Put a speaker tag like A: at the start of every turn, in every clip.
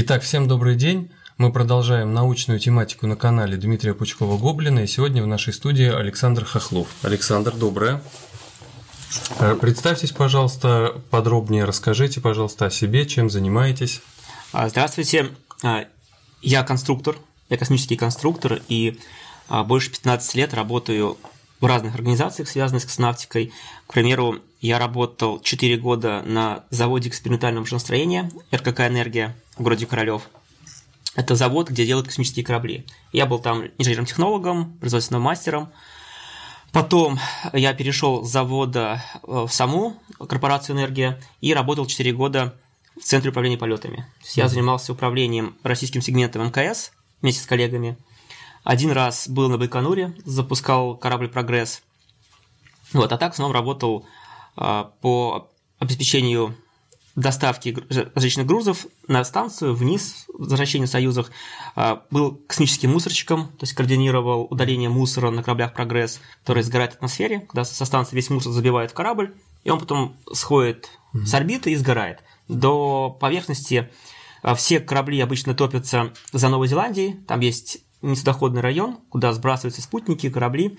A: Итак, всем добрый день. Мы продолжаем научную тематику на канале Дмитрия Пучкова-Гоблина, и сегодня в нашей студии Александр Хохлов. Александр, доброе. Э, представьтесь, пожалуйста, подробнее расскажите, пожалуйста, о себе, чем занимаетесь.
B: А, здравствуйте, а, я конструктор, я космический конструктор, и а, больше 15 лет работаю в разных организациях, связанных с космонавтикой. К примеру, я работал 4 года на заводе экспериментального машиностроения РКК «Энергия» в городе Королёв. Это завод, где делают космические корабли. Я был там инженером-технологом, производственным мастером. Потом я перешел с завода э, в саму корпорацию «Энергия» и работал 4 года в Центре управления полетами. Я занимался управлением российским сегментом МКС вместе с коллегами. Один раз был на Байконуре, запускал корабль «Прогресс». Вот, а так в основном работал а, по обеспечению доставки различных грузов на станцию, вниз, возвращение в Союзах, а, был космическим мусорщиком, то есть координировал удаление мусора на кораблях «Прогресс», который сгорает в атмосфере, когда со станции весь мусор забивает в корабль, и он потом сходит mm-hmm. с орбиты и сгорает. До поверхности а, все корабли обычно топятся за Новой Зеландией, там есть несудоходный район, куда сбрасываются спутники, корабли,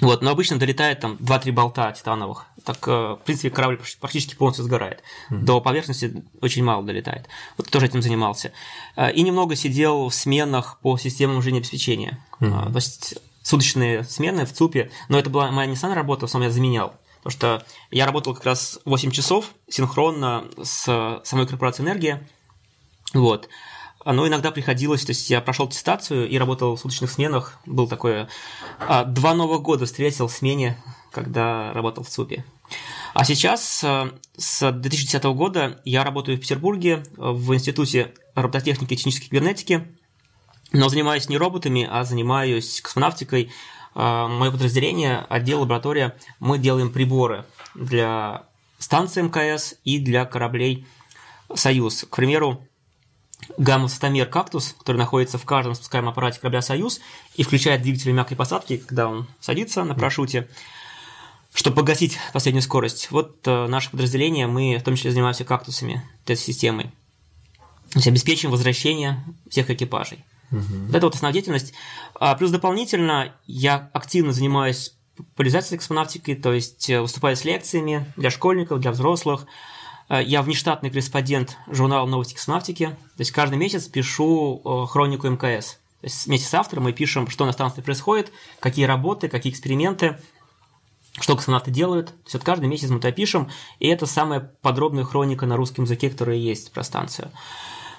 B: вот, но обычно долетает там 2-3 болта титановых. Так, э, в принципе, корабль практически полностью сгорает. Mm-hmm. До поверхности очень мало долетает. Вот тоже этим занимался. Э, и немного сидел в сменах по системам жизнеобеспечения. Mm-hmm. То есть суточные смены в ЦУПе. Но это была моя не самая работа, в основном я заменял. Потому что я работал как раз 8 часов синхронно с самой корпорацией «Энергия». Вот но иногда приходилось, то есть я прошел аттестацию и работал в суточных сменах, был такое, а, два Новых года встретил в смене, когда работал в ЦУПе. А сейчас, а, с 2010 года, я работаю в Петербурге в Институте робототехники и технической кибернетики, но занимаюсь не роботами, а занимаюсь космонавтикой. А, мое подразделение, отдел, лаборатория, мы делаем приборы для станции МКС и для кораблей «Союз». К примеру, гамма-цитомер «Кактус», который находится в каждом спускаемом аппарате корабля «Союз» и включает двигатель мягкой посадки, когда он садится на парашюте, чтобы погасить последнюю скорость. Вот э, наше подразделение, мы в том числе занимаемся кактусами, этой системой. То есть обеспечиваем возвращение всех экипажей. Угу. Вот это вот основная деятельность. А плюс дополнительно я активно занимаюсь популяризацией космонавтики, то есть э, выступаю с лекциями для школьников, для взрослых, я внештатный корреспондент журнала «Новости космонавтики». То есть каждый месяц пишу э, хронику МКС. То есть вместе с автором мы пишем, что на станции происходит, какие работы, какие эксперименты, что космонавты делают. То есть вот каждый месяц мы это пишем, и это самая подробная хроника на русском языке, которая есть про станцию.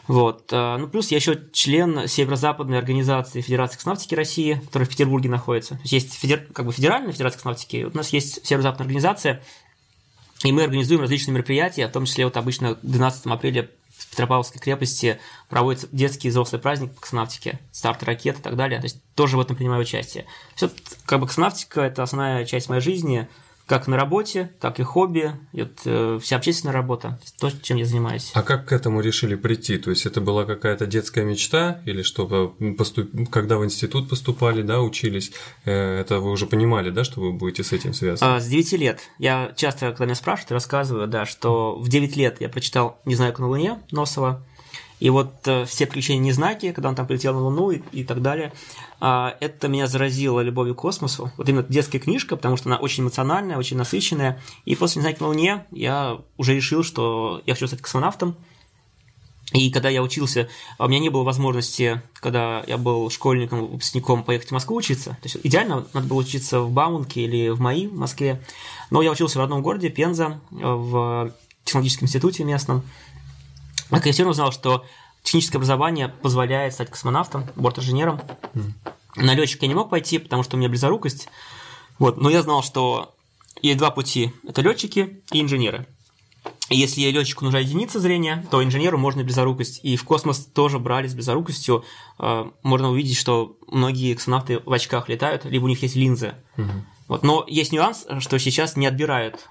B: Вот. Э, ну, плюс я еще член Северо-Западной организации Федерации космонавтики России, которая в Петербурге находится. То есть есть федер... как бы федеральная Федерация космонавтики, у нас есть Северо-Западная организация, и мы организуем различные мероприятия, в том числе вот обычно 12 апреля в Петропавловской крепости проводится детский и взрослый праздник по космонавтике, старт ракет и так далее. То есть тоже в этом принимаю участие. Все, как бы космонавтика – это основная часть моей жизни – как на работе, так и хобби, и вот, э, вся общественная работа, то, чем я занимаюсь.
A: А как к этому решили прийти? То есть это была какая-то детская мечта или что, поступ... когда в институт поступали, да, учились, э, это вы уже понимали, да, что вы будете с этим связаны?
B: А, с 9 лет. Я часто, когда меня спрашивают, рассказываю, да, что в 9 лет я прочитал «Не знаю, как на Луне» Носова, и вот э, все приключения Незнаки, когда он там полетел на Луну и, и так далее, э, это меня заразило любовью к космосу. Вот именно детская книжка, потому что она очень эмоциональная, очень насыщенная. И после Незнаки на Луне я уже решил, что я хочу стать космонавтом. И когда я учился, у меня не было возможности, когда я был школьником, выпускником, поехать в Москву учиться. То есть идеально надо было учиться в Бауманке или в МАИ в Москве. Но я учился в родном городе, Пенза, в технологическом институте местном. Все равно узнал, что техническое образование позволяет стать космонавтом, борт-инженером. Mm. На летчика я не мог пойти, потому что у меня близорукость. Вот, но я знал, что есть два пути. Это летчики и инженеры. И если летчику нужна единица зрения, то инженеру можно близорукость. И в космос тоже брали с близорукостью. Э, можно увидеть, что многие космонавты в очках летают, либо у них есть линзы. Угу. Вот. Но есть нюанс, что сейчас не отбирают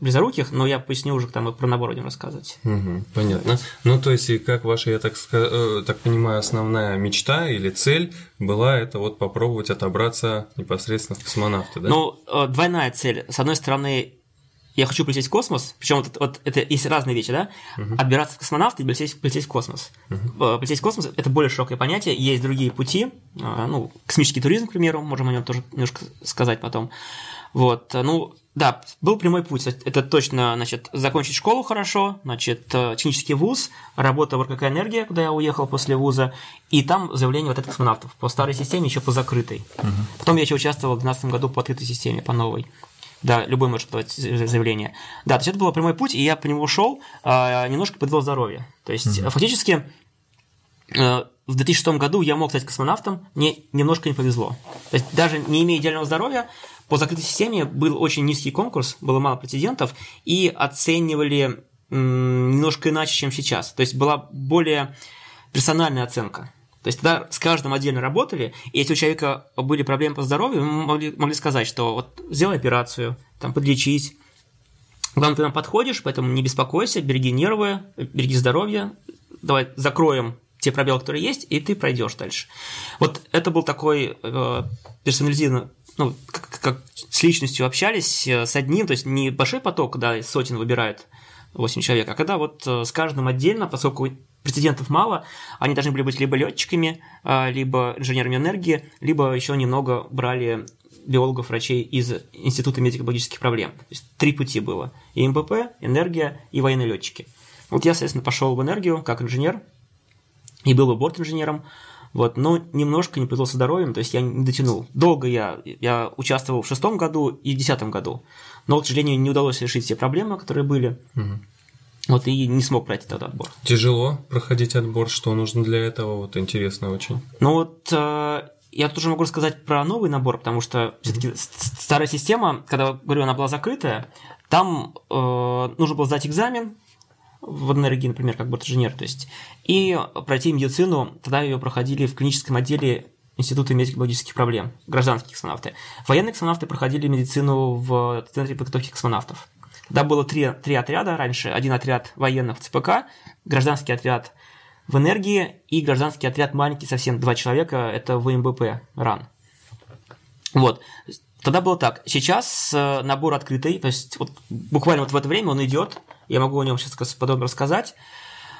B: близоруких, но я поясню уже там и про набор будем рассказывать.
A: Угу, понятно. Ну, то есть, и как ваша, я так, э, так понимаю, основная мечта или цель была это вот попробовать отобраться непосредственно в космонавты, да?
B: Ну, э, двойная цель. С одной стороны, я хочу полететь в космос, причем вот, вот это есть разные вещи, да, uh-huh. отбираться в космонавты и полететь, полететь в космос. Uh-huh. Полететь в космос – это более широкое понятие, есть другие пути, ну, космический туризм, к примеру, можем о нем тоже немножко сказать потом. Вот, ну, да, был прямой путь. Это точно, значит, закончить школу хорошо, значит, технический вуз, работа в РКК «Энергия», куда я уехал после вуза, и там заявление вот этих космонавтов по старой системе, еще по закрытой. Угу. Потом я еще участвовал в 2012 году по открытой системе, по новой. Да, любой может подавать заявление. Да, то есть это был прямой путь, и я по нему шел, а, немножко подвел здоровье. То есть угу. фактически э, в 2006 году я мог стать космонавтом, мне немножко не повезло. То есть даже не имея идеального здоровья, по закрытой системе был очень низкий конкурс, было мало претендентов, и оценивали немножко иначе, чем сейчас. То есть была более персональная оценка. То есть тогда с каждым отдельно работали, и если у человека были проблемы по здоровью, мы могли, могли сказать, что вот сделай операцию, там, подлечить. Главное, ты нам подходишь, поэтому не беспокойся, береги нервы, береги здоровье, давай закроем те пробелы, которые есть, и ты пройдешь дальше. Вот это был такой э, персонализированный, ну, как, как с личностью общались э, с одним, то есть не большой поток, когда сотен выбирают 8 человек, а когда вот э, с каждым отдельно, поскольку Прецедентов мало, они должны были быть либо летчиками, а, либо инженерами энергии, либо еще немного брали биологов, врачей из Института медико-биологических проблем. То есть три пути было. И МПП, энергия и военные летчики. Вот я, соответственно, пошел в энергию как инженер и был бы борт-инженером. Вот, но немножко не повезло со здоровьем, то есть я не дотянул. Долго я, я участвовал в шестом году и десятом году, но, к сожалению, не удалось решить все проблемы, которые были. Угу. Вот и не смог пройти этот отбор.
A: Тяжело проходить отбор, что нужно для этого, вот интересно очень.
B: Ну вот э, я тоже могу рассказать про новый набор, потому что все-таки mm-hmm. старая система, когда говорю, она была закрытая, там э, нужно было сдать экзамен в энергии, например, как борт-инженер, то есть, и пройти медицину, тогда ее проходили в клиническом отделе Института медико-биологических проблем, гражданские космонавты. Военные космонавты проходили медицину в Центре подготовки космонавтов. Да, было три, три отряда раньше. Один отряд военных в ЦПК, гражданский отряд в энергии и гражданский отряд маленький совсем, два человека, это в МБП, РАН. Вот. Тогда было так. Сейчас э, набор открытый, то есть вот буквально вот в это время он идет. Я могу о нем сейчас подробно рассказать.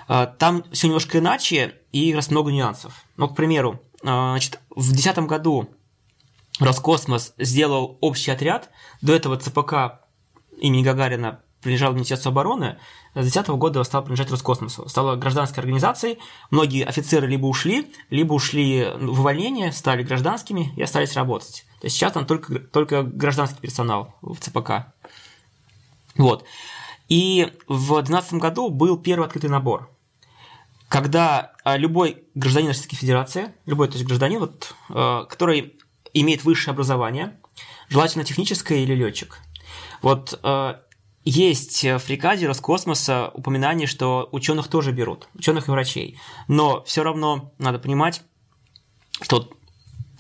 B: Э, там все немножко иначе и раз много нюансов. Ну, к примеру, э, значит, в 2010 году Роскосмос сделал общий отряд. До этого ЦПК имени Гагарина принадлежал Министерству обороны, с 2010 года стал принадлежать Роскосмосу. Стала гражданской организацией, многие офицеры либо ушли, либо ушли в увольнение, стали гражданскими и остались работать. То есть сейчас там только, только гражданский персонал в ЦПК. Вот. И в 2012 году был первый открытый набор, когда а, любой гражданин Российской Федерации, любой то есть гражданин, вот, а, который имеет высшее образование, желательно техническое или летчик – вот э, есть в приказе Роскосмоса упоминание, что ученых тоже берут, ученых и врачей. Но все равно надо понимать, что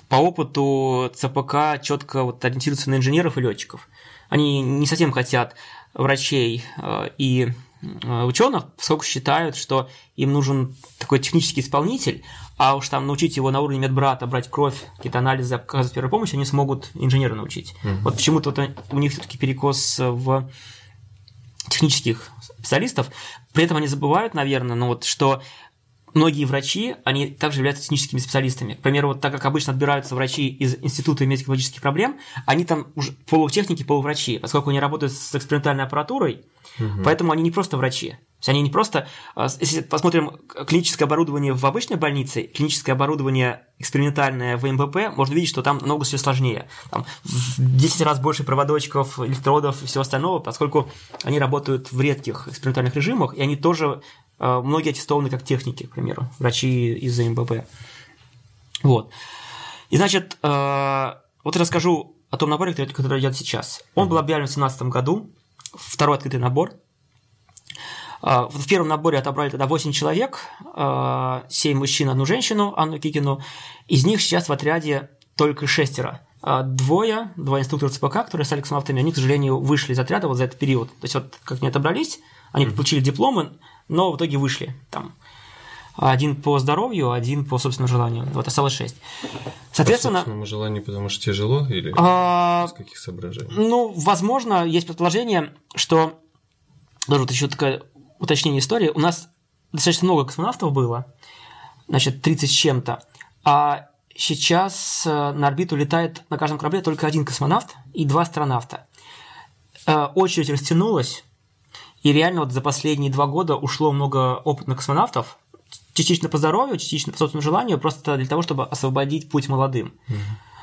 B: по опыту ЦПК четко вот ориентируются на инженеров и летчиков. Они не совсем хотят врачей э, и э, ученых, поскольку считают, что им нужен такой технический исполнитель, а уж там научить его на уровне медбрата брать кровь, какие-то анализы, оказывать первую помощь, они смогут инженеры научить. Угу. Вот почему-то вот у них все-таки перекос в технических специалистов. При этом они забывают, наверное, ну вот, что многие врачи, они также являются техническими специалистами. К примеру, вот так как обычно отбираются врачи из Института медико-биологических проблем, они там уже полутехники, полуврачи, поскольку они работают с экспериментальной аппаратурой, угу. поэтому они не просто врачи. То есть они не просто, а, если посмотрим клиническое оборудование в обычной больнице, клиническое оборудование экспериментальное в МБП, можно видеть, что там много все сложнее. Там в 10 раз больше проводочков, электродов и всего остального, поскольку они работают в редких экспериментальных режимах, и они тоже, многие аттестованы как техники, к примеру, врачи из МБП. Вот. И значит, а, вот расскажу о том наборе, который идет сейчас. Он был объявлен в 2017 году, второй открытый набор – а, в первом наборе отобрали тогда 8 человек, 7 а, мужчин, одну женщину, Анну Кикину. Из них сейчас в отряде только шестеро. А, двое, два инструктора ЦПК, которые стали космонавтами, они, к сожалению, вышли из отряда вот за этот период. То есть вот как они отобрались, они получили дипломы, но в итоге вышли там. Один по здоровью, один по собственному желанию. Вот осталось шесть.
A: Соответственно... По собственному желанию, потому что тяжело или
B: а,
A: из каких соображений?
B: Ну, возможно, есть предположение, что... Даже вот еще такое уточнение истории. У нас достаточно много космонавтов было, значит, 30 с чем-то, а сейчас э, на орбиту летает на каждом корабле только один космонавт и два астронавта. Э, очередь растянулась, и реально вот за последние два года ушло много опытных космонавтов, частично по здоровью, частично по собственному желанию, просто для того, чтобы освободить путь молодым. Mm-hmm.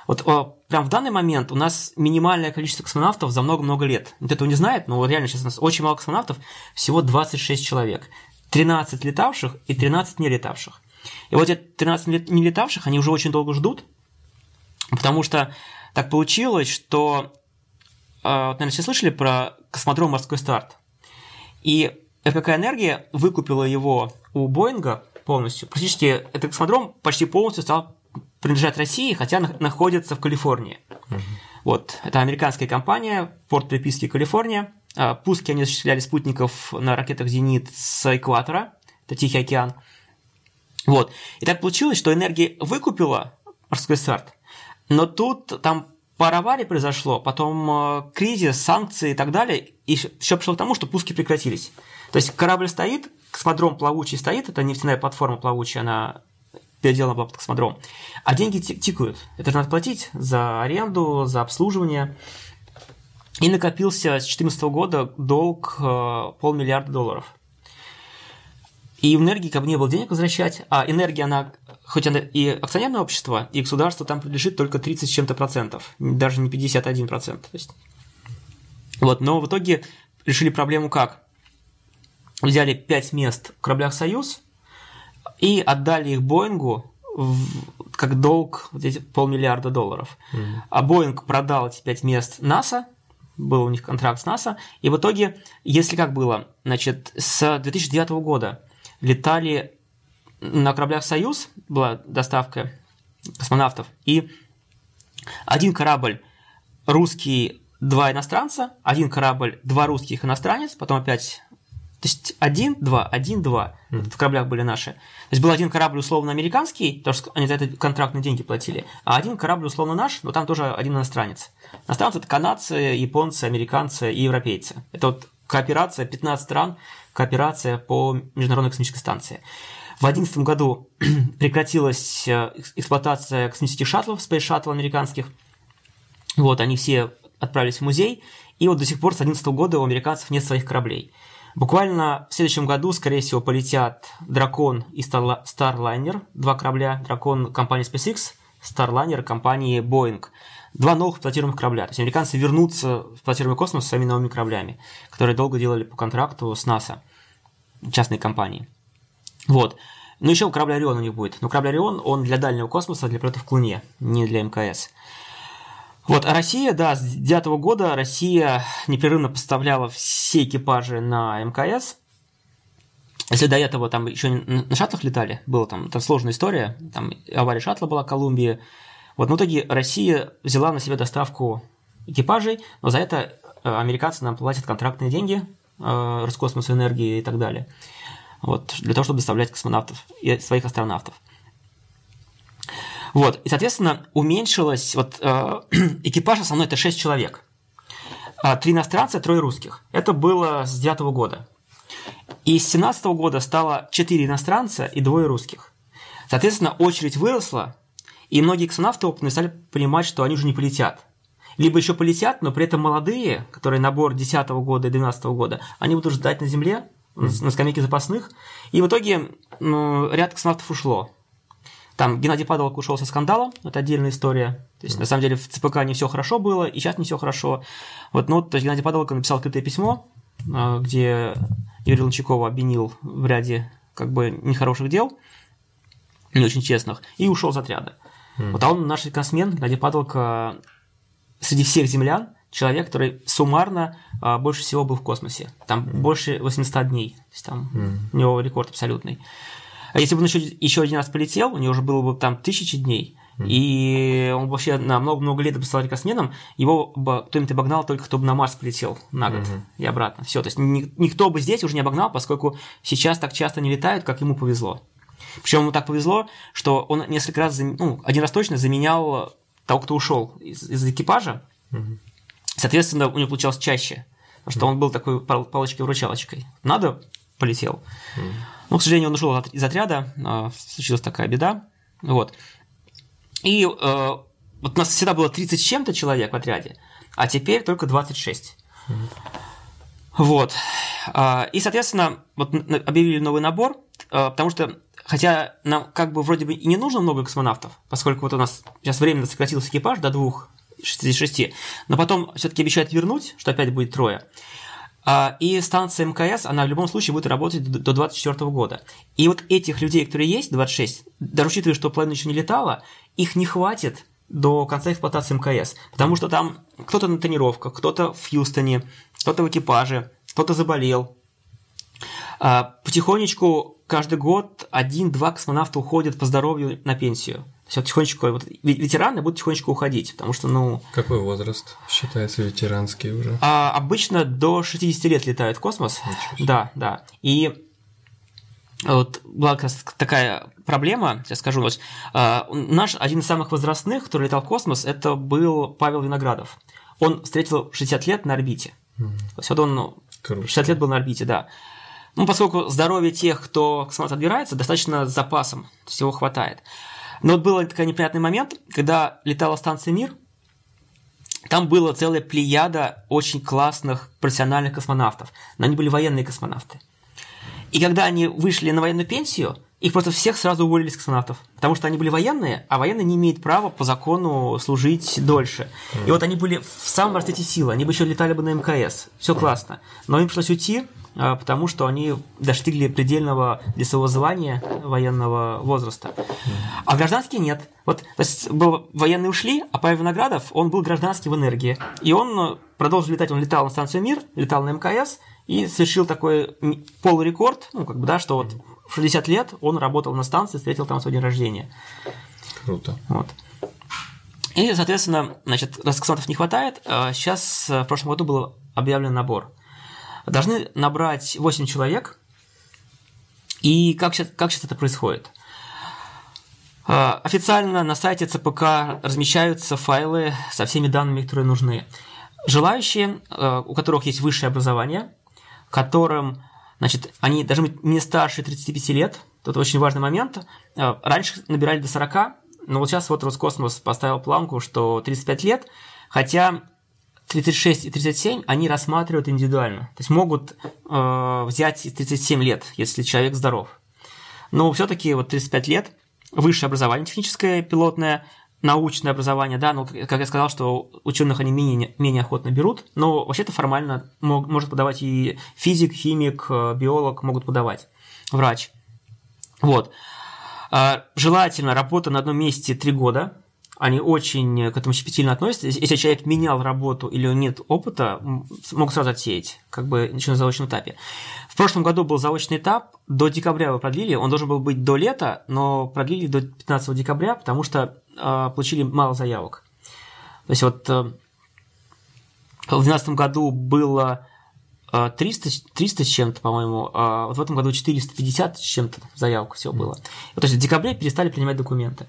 B: Вот о, прям в данный момент у нас минимальное количество космонавтов за много-много лет. Вот этого не знает, но вот реально сейчас у нас очень мало космонавтов, всего 26 человек. 13 летавших и 13 не летавших. И вот эти 13 не летавших, они уже очень долго ждут, потому что так получилось, что, э, вот, наверное, все слышали про космодром «Морской старт». И РКК «Энергия» выкупила его у Боинга полностью. Практически этот космодром почти полностью стал принадлежать России, хотя находится в Калифорнии. Угу. Вот, это американская компания, порт приписки Калифорния. А, пуски они осуществляли спутников на ракетах «Зенит» с экватора, это Тихий океан. Вот. И так получилось, что энергия выкупила морской старт, но тут там пара произошло, потом э, кризис, санкции и так далее, и все пришло к тому, что пуски прекратились. То есть корабль стоит, космодром плавучий стоит, это нефтяная платформа плавучая, она переделана была под космодром, а деньги тикают. Это надо платить за аренду, за обслуживание. И накопился с 2014 года долг э, полмиллиарда долларов. И энергии как бы не было денег возвращать, а энергия, она, хоть она и акционерное общество, и государство там принадлежит только 30 с чем-то процентов, даже не 51 процент. То есть, вот, но в итоге решили проблему как? Взяли 5 мест в кораблях «Союз» и отдали их Боингу в, как долг вот эти полмиллиарда долларов. Mm-hmm. А Боинг продал эти 5 мест НАСА – был у них контракт с НАСА, и в итоге, если как было, значит, с 2009 года летали на кораблях «Союз», была доставка космонавтов, и один корабль русский, два иностранца, один корабль, два русских иностранец, потом опять то есть один, два, один, два. Mm. В кораблях были наши. То есть был один корабль условно американский, потому что они за это контрактные деньги платили, а один корабль условно наш, но там тоже один иностранец. Иностранцы это канадцы, японцы, американцы и европейцы. Это вот кооперация 15 стран, кооперация по Международной космической станции. В 2011 году прекратилась э, эксплуатация космических шаттлов, Space Shuttle американских. Вот, они все отправились в музей, и вот до сих пор с 2011 года у американцев нет своих кораблей. Буквально в следующем году, скорее всего, полетят Дракон и Starliner, два корабля, Дракон компании SpaceX, Starliner компании Boeing. Два новых эксплуатируемых корабля. То есть американцы вернутся в эксплуатируемый космос своими новыми кораблями, которые долго делали по контракту с НАСА, частной компании. Вот. Но еще корабля Орион у них будет. Но корабль Орион, он для дальнего космоса, для полетов к Луне, не для МКС. Вот, а Россия, да, с 2009 года Россия непрерывно поставляла все экипажи на МКС. Если до этого там еще на шаттлах летали, была там, там сложная история, там авария шаттла была в Колумбии. Вот, но в итоге Россия взяла на себя доставку экипажей, но за это э, американцы нам платят контрактные деньги, э, Роскосмос энергии и так далее. Вот, для того, чтобы доставлять космонавтов и своих астронавтов. Вот, и, соответственно, уменьшилось, вот э, экипаж основной это 6 человек. А, три иностранца, трое русских. Это было с 9 года. И с 17 года стало 4 иностранца и двое русских. Соответственно, очередь выросла, и многие космонавты опытные стали понимать, что они уже не полетят. Либо еще полетят, но при этом молодые, которые набор 10 года и 12 года, они будут ждать на Земле, на скамейке запасных. И в итоге ну, ряд космонавтов ушло. Там Геннадий Падалок ушел со скандалом, это отдельная история. То есть, на самом деле, в ЦПК не все хорошо было, и сейчас не все хорошо. Вот, ну, то есть Геннадий Падалок написал открытое письмо, а, где Юрий Лончакова обвинил в ряде как бы нехороших дел, не очень честных, и ушел из отряда. Mm. Вот, а он наш реконсмен, Геннадий Падалка, среди всех землян, человек, который суммарно а, больше всего был в космосе. Там mm. больше 800 дней. То есть там mm. у него рекорд абсолютный. А если бы он еще, еще один раз полетел, у него уже было бы там тысячи дней, и он вообще на много-много лет бы стал рекордсменом, его бы кто-нибудь обогнал только кто бы на Марс полетел на год mm-hmm. и обратно. Все, то есть ни, никто бы здесь уже не обогнал, поскольку сейчас так часто не летают, как ему повезло. Причем ему так повезло, что он несколько раз, ну, один раз точно заменял того, кто ушел из, из экипажа. Угу. Соответственно, у него получалось чаще, потому что он был такой палочкой-вручалочкой. Надо, полетел. Но, к сожалению, он ушел из отряда, а, случилась такая беда. Вот. И э, вот у нас всегда было 30 с чем-то человек в отряде, а теперь только 26. Mm-hmm. Вот. А, и, соответственно, вот объявили новый набор, а, потому что, хотя нам как бы вроде бы и не нужно много космонавтов, поскольку вот у нас сейчас временно сократился экипаж до двух 66, но потом все-таки обещают вернуть, что опять будет трое. А, и станция МКС, она в любом случае будет работать до 2024 года. И вот этих людей, которые есть, 26, даже учитывая, что половина еще не летала, их не хватит до конца эксплуатации МКС. Потому что там кто-то на тренировках, кто-то в Хьюстоне, кто-то в экипаже, кто-то заболел. А, потихонечку каждый год один-два космонавта уходят по здоровью на пенсию. Вот тихонечку, вот ветераны будут тихонечку уходить, потому что, ну...
A: Какой возраст считается ветеранский уже?
B: А, обычно до 60 лет летают в космос. Да, да. И вот была как раз такая проблема, я скажу, вот, э, наш один из самых возрастных, который летал в космос, это был Павел Виноградов. Он встретил 60 лет на орбите. Mm. То есть вот он ну, 60 лет был на орбите, да. Ну, поскольку здоровье тех, кто космонавт отбирается, достаточно с запасом, то есть его хватает. Но вот был такой неприятный момент, когда летала станция «Мир», там была целая плеяда очень классных профессиональных космонавтов. Но они были военные космонавты. И когда они вышли на военную пенсию, их просто всех сразу уволили с космонавтов. Потому что они были военные, а военные не имеют права по закону служить дольше. И вот они были в самом расцвете силы. Они бы еще летали бы на МКС. Все классно. Но им пришлось уйти, потому что они достигли предельного для своего звания военного возраста. А гражданские нет. Вот, то есть, был, военные ушли, а Павел Виноградов, он был гражданский в энергии. И он продолжил летать, он летал на станцию «Мир», летал на МКС, и совершил такой полурекорд, ну, как бы, да, что вот в 60 лет он работал на станции, встретил там свой день рождения.
A: Круто.
B: Вот. И, соответственно, значит, раз не хватает, сейчас а, в прошлом году был объявлен набор. Должны набрать 8 человек. И как сейчас, как сейчас это происходит? А, официально на сайте ЦПК размещаются файлы со всеми данными, которые нужны. Желающие, а, у которых есть высшее образование, которым, значит, они должны быть не старше 35 лет. Тут очень важный момент. Э, раньше набирали до 40, но вот сейчас вот Роскосмос поставил планку, что 35 лет, хотя 36 и 37 они рассматривают индивидуально. То есть могут э, взять 37 лет, если человек здоров. Но все-таки вот 35 лет, высшее образование техническое, пилотное, научное образование, да, но, как я сказал, что ученых они менее, менее охотно берут, но вообще-то формально мог, может подавать и физик, химик, э, биолог могут подавать, врач. Вот. А, желательно работа на одном месте три года, они очень к этому щепетильно относятся. Если человек менял работу или нет опыта, могут сразу отсеять, как бы еще на заочном этапе. В прошлом году был заочный этап, до декабря его продлили, он должен был быть до лета, но продлили до 15 декабря, потому что э, получили мало заявок. То есть вот э, в 2012 году было 300, 300 с чем-то, по-моему, а вот в этом году 450 с чем-то заявок всего было. То есть в декабре перестали принимать документы.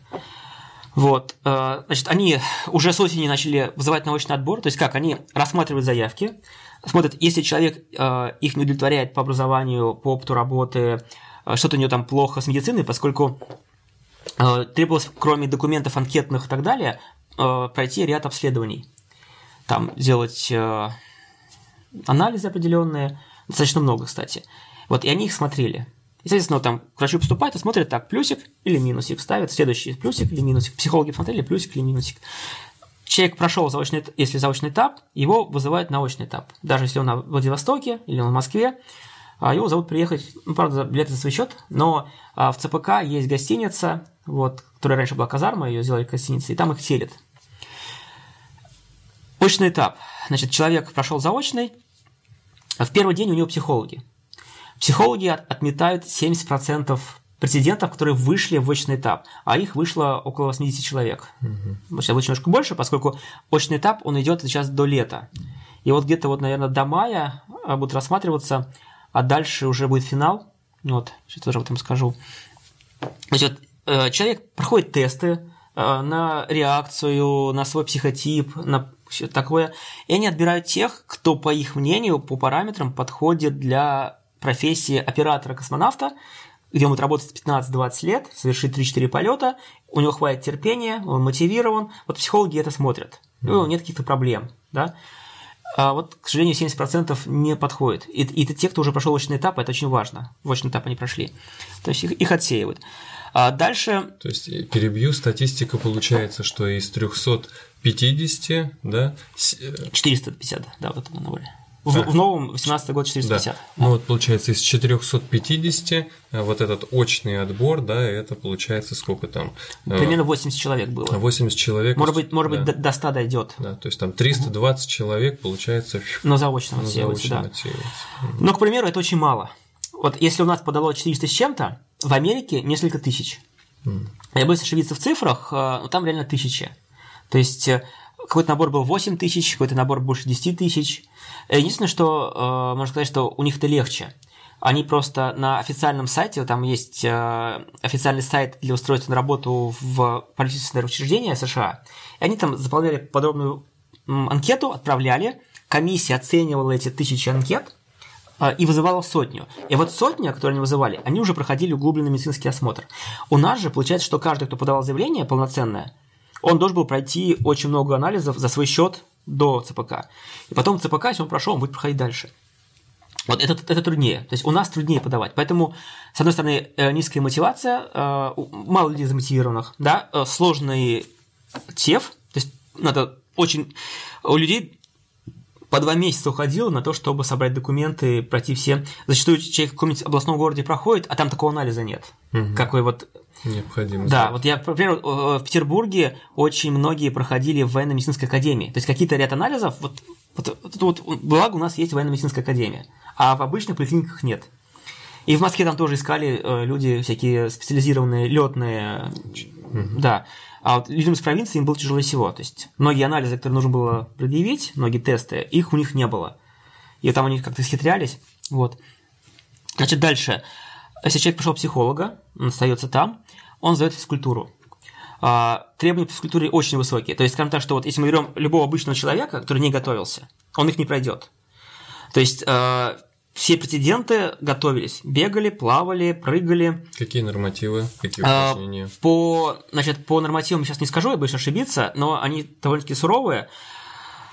B: Вот, э, значит, они уже с осени начали вызывать научный отбор, то есть как, они рассматривают заявки, смотрят, если человек э, их не удовлетворяет по образованию, по опыту работы, э, что-то у него там плохо с медициной, поскольку требовалось, кроме документов анкетных и так далее, пройти ряд обследований. Там сделать анализы определенные, достаточно много, кстати. Вот, и они их смотрели. И, соответственно, там к врачу поступает и смотрит так, плюсик или минусик, ставит следующий плюсик или минусик. Психологи посмотрели, плюсик или минусик. Человек прошел заочный, если заочный этап, его вызывают на очный этап. Даже если он на Владивостоке или он в Москве, а его зовут приехать, ну, правда, билеты за свой счет, но а, в ЦПК есть гостиница, вот, которая раньше была казарма, ее сделали гостиницей, и там их селят. Очный этап. Значит, человек прошел заочный, а в первый день у него психологи. Психологи отметают 70% претендентов, которые вышли в очный этап, а их вышло около 80 человек. Угу. Сейчас немножко больше, поскольку очный этап, он идет сейчас до лета. И вот где-то вот, наверное, до мая а, будут рассматриваться, а дальше уже будет финал. Вот, сейчас тоже об этом скажу. Вот, э, человек проходит тесты э, на реакцию, на свой психотип, на все такое, и они отбирают тех, кто, по их мнению, по параметрам подходит для профессии оператора-космонавта, где он будет работать 15-20 лет, совершить 3-4 полета, у него хватит терпения, он мотивирован. Вот психологи это смотрят. Mm. Ну, нет каких-то проблем, да. А вот, к сожалению, 70% не подходит. И, и это те, кто уже прошел очный этап, это очень важно. В очный этап они прошли. То есть их, их отсеивают. А дальше...
A: То есть, перебью, статистика получается, что из 350, да?
B: 450, да, вот это наборе. В, в новом 18 год 450. Да.
A: Ну вот получается из 450 э, вот этот очный отбор, да, это получается сколько там?
B: Э, Примерно 80 человек было.
A: 80 человек.
B: Может быть, может да. быть до 100 дойдет.
A: Да, то есть там 320 угу. человек получается.
B: Но заочно отсеивается, да. Отсеивается. Но, к примеру, это очень мало. Вот если у нас подало 400 с чем-то, в Америке несколько тысяч. Mm. Я боюсь ошибиться в цифрах, э, но там реально тысячи. То есть какой-то набор был 8 тысяч, какой-то набор больше 10 тысяч. Единственное, что э, можно сказать, что у них это легче. Они просто на официальном сайте, там есть э, официальный сайт для устройства на работу в правительственное учреждение США, и они там заполняли подробную анкету, отправляли, комиссия оценивала эти тысячи анкет э, и вызывала сотню. И вот сотня, которую они вызывали, они уже проходили углубленный медицинский осмотр. У нас же получается, что каждый, кто подавал заявление полноценное, он должен был пройти очень много анализов за свой счет до ЦПК. И потом ЦПК, если он прошел, он будет проходить дальше. Вот это, это труднее. То есть у нас труднее подавать. Поэтому, с одной стороны, э, низкая мотивация, э, мало людей замотивированных, да, э, сложный ТЕФ, то есть надо очень... У людей по два месяца уходило на то, чтобы собрать документы, пройти все. Зачастую человек в каком-нибудь областном городе проходит, а там такого анализа нет. Угу. Какой вот
A: Необходимо.
B: Да, вот я, например, в Петербурге очень многие проходили в военно-медицинской академии. То есть какие-то ряд анализов, вот, вот, вот, вот благо у нас есть военно-медицинская академия, а в обычных поликлиниках нет. И в Москве там тоже искали э, люди всякие специализированные, летные, угу. да. А вот людям из провинции им было тяжело всего. То есть многие анализы, которые нужно было предъявить, многие тесты, их у них не было. И там они как-то схитрялись. Вот. Значит, дальше. Если человек пришел психолога, он остается там, он сдает физкультуру. А, требования по физкультуре очень высокие. То есть, скажем так, что вот если мы берем любого обычного человека, который не готовился, он их не пройдет. То есть а, все претенденты готовились, бегали, плавали, прыгали.
A: Какие нормативы, какие упражнения?
B: А, по, значит, по нормативам сейчас не скажу, я боюсь ошибиться, но они довольно-таки суровые.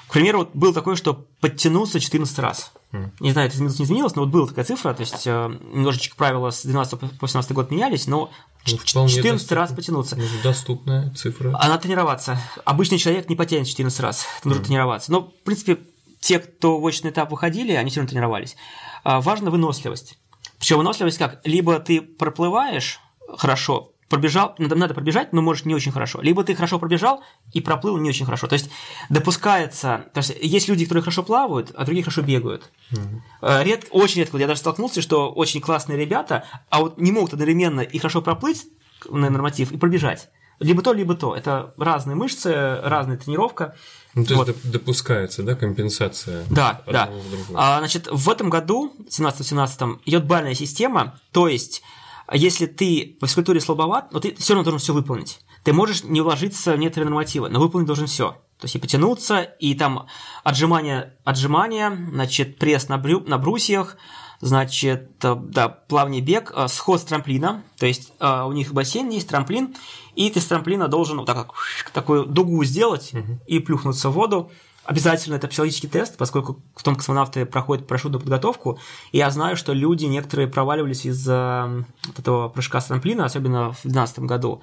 B: К примеру, вот был такое, что подтянулся 14 раз. Mm. Не знаю, это изменилось, не изменилось, но вот была такая цифра, то есть э, немножечко правила с 12 по 18 год менялись, но ну, 14 раз потянуться. Ну,
A: доступная цифра.
B: А надо тренироваться. Обычный человек не потянет 14 раз, нужно mm. тренироваться. Но, в принципе, те, кто в очный этап выходили, они все равно тренировались. А, важна выносливость. Причем выносливость как? Либо ты проплываешь хорошо, пробежал, надо, надо пробежать, но может не очень хорошо. Либо ты хорошо пробежал и проплыл не очень хорошо. То есть допускается, то есть есть люди, которые хорошо плавают, а другие хорошо бегают. Mm-hmm. Редко, очень редко, я даже столкнулся, что очень классные ребята, а вот не могут одновременно и хорошо проплыть на норматив и пробежать. Либо то, либо то. Это разные мышцы, разная тренировка.
A: Ну, то вот. есть допускается, да, компенсация?
B: Да, да. А, значит, в этом году, в 17-17, идет бальная система, то есть если ты по физкультуре слабоват, но ты все равно должен все выполнить. Ты можешь не уложиться в некоторые нормативы, но выполнить должен все. То есть и потянуться, и там отжимания, отжимания, значит, пресс на, брю, на брусьях, значит, э, да, плавный бег, э, сход с трамплина, то есть э, у них бассейн есть, трамплин, и ты с трамплина должен вот так как такую дугу сделать угу. и плюхнуться в воду. Обязательно это психологический тест, поскольку в том космонавты проходят парашютную подготовку, и я знаю, что люди некоторые проваливались из-за вот этого прыжка с трамплина, особенно в 2012 году.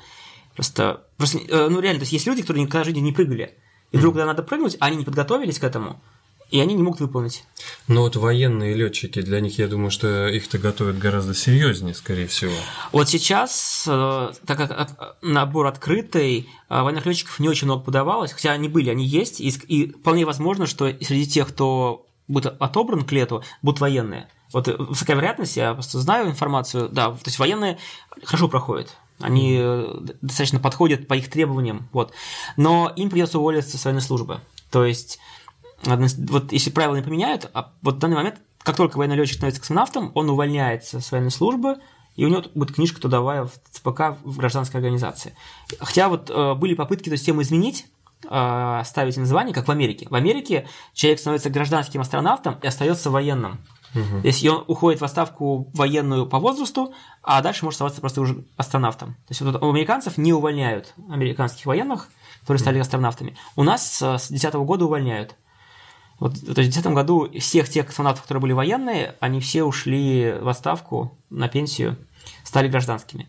B: Просто, просто, э, ну реально, то есть есть люди, которые никогда в жизни не прыгали, и вдруг, когда надо прыгнуть, они не подготовились к этому, и они не могут выполнить.
A: Но вот военные летчики, для них, я думаю, что их-то готовят гораздо серьезнее, скорее всего.
B: Вот сейчас, э, так как набор открытый, э, военных летчиков не очень много подавалось, хотя они были, они есть, и, вполне возможно, что среди тех, кто будет отобран к лету, будут военные. Вот э, высокая вероятность, я просто знаю информацию, да, то есть военные хорошо проходят. Они достаточно подходят по их требованиям, вот. Но им придется уволиться с военной службы. То есть вот если правила не поменяют, а вот в данный момент, как только военный летчик становится космонавтом, он увольняется с военной службы и у него будет книжка трудовая в ЦПК в гражданской организации. Хотя вот э, были попытки эту систему изменить, э, ставить название, как в Америке. В Америке человек становится гражданским астронавтом и остается военным. Угу. То есть он уходит в отставку военную по возрасту, а дальше может оставаться просто уже астронавтом. То есть вот у американцев не увольняют американских военных, которые стали астронавтами. У нас с 2010 года увольняют. Вот, то есть в 2010 году всех тех астронавтов, которые были военные, они все ушли в отставку, на пенсию, стали гражданскими.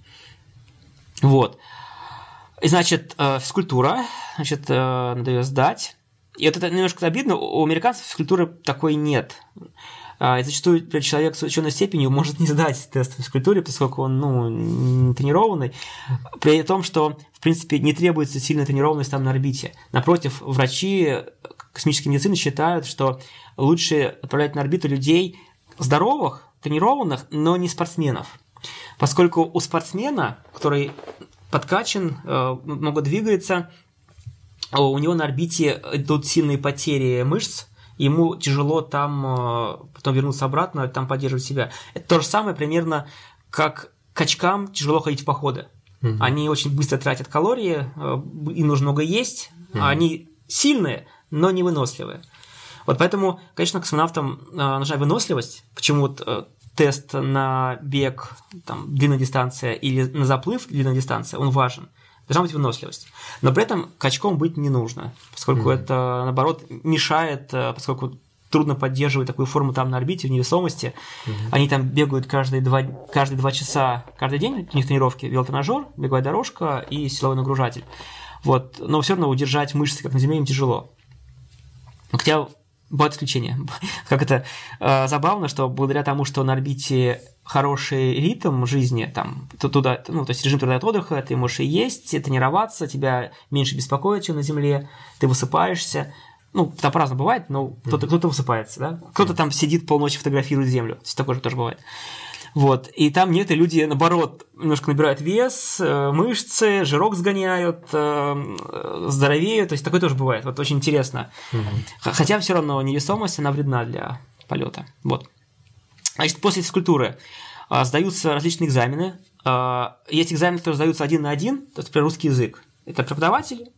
B: Вот. И, значит, э, физкультура, значит, э, надо ее сдать. И вот это немножко обидно, у американцев физкультуры такой нет. А, и зачастую человек с ученой степенью может не сдать тест в физкультуре, поскольку он ну, не тренированный, при том, что в принципе не требуется сильная тренированность там на орбите. Напротив, врачи космической медицины считают, что лучше отправлять на орбиту людей здоровых, тренированных, но не спортсменов. Поскольку у спортсмена, который подкачан, э, много двигается, у него на орбите идут сильные потери мышц, ему тяжело там э, потом вернуться обратно, там поддерживать себя. Это то же самое примерно, как качкам тяжело ходить в походы. Угу. Они очень быстро тратят калории, э, им нужно много есть, угу. они сильные, но не выносливые. Вот поэтому, конечно, космонавтам э, нужна выносливость. Почему вот тест на бег, там, длинная дистанция или на заплыв длинная дистанция, он важен должна быть выносливость. Но при этом качком быть не нужно, поскольку mm-hmm. это, наоборот, мешает, э, поскольку трудно поддерживать такую форму там на орбите в невесомости. Mm-hmm. Они там бегают каждые два, каждые два часа каждый день, у них тренировки, велотренажер, беговая дорожка и силовой нагружатель. Вот. Но все равно удержать мышцы, как на Земле, им тяжело. Хотя бывают исключения. как это э, забавно, что благодаря тому, что на орбите хороший ритм жизни, там, туда, ну, то есть режим труда от отдыха, ты можешь и есть, и тренироваться, тебя меньше беспокоит, чем на Земле, ты высыпаешься, ну, там по-разному бывает, но кто-то, кто-то высыпается, да, кто-то там сидит полночи фотографирует Землю, то есть такое же тоже бывает. Вот. И там некоторые люди, наоборот, немножко набирают вес, э, мышцы, жирок сгоняют, э, здоровеют. То есть такое тоже бывает. Вот очень интересно. Угу. Хотя все равно невесомость, она вредна для полета. Вот. Значит, после физкультуры а, сдаются различные экзамены. А, есть экзамены, которые сдаются один на один, то есть, например, русский язык. Это преподаватель,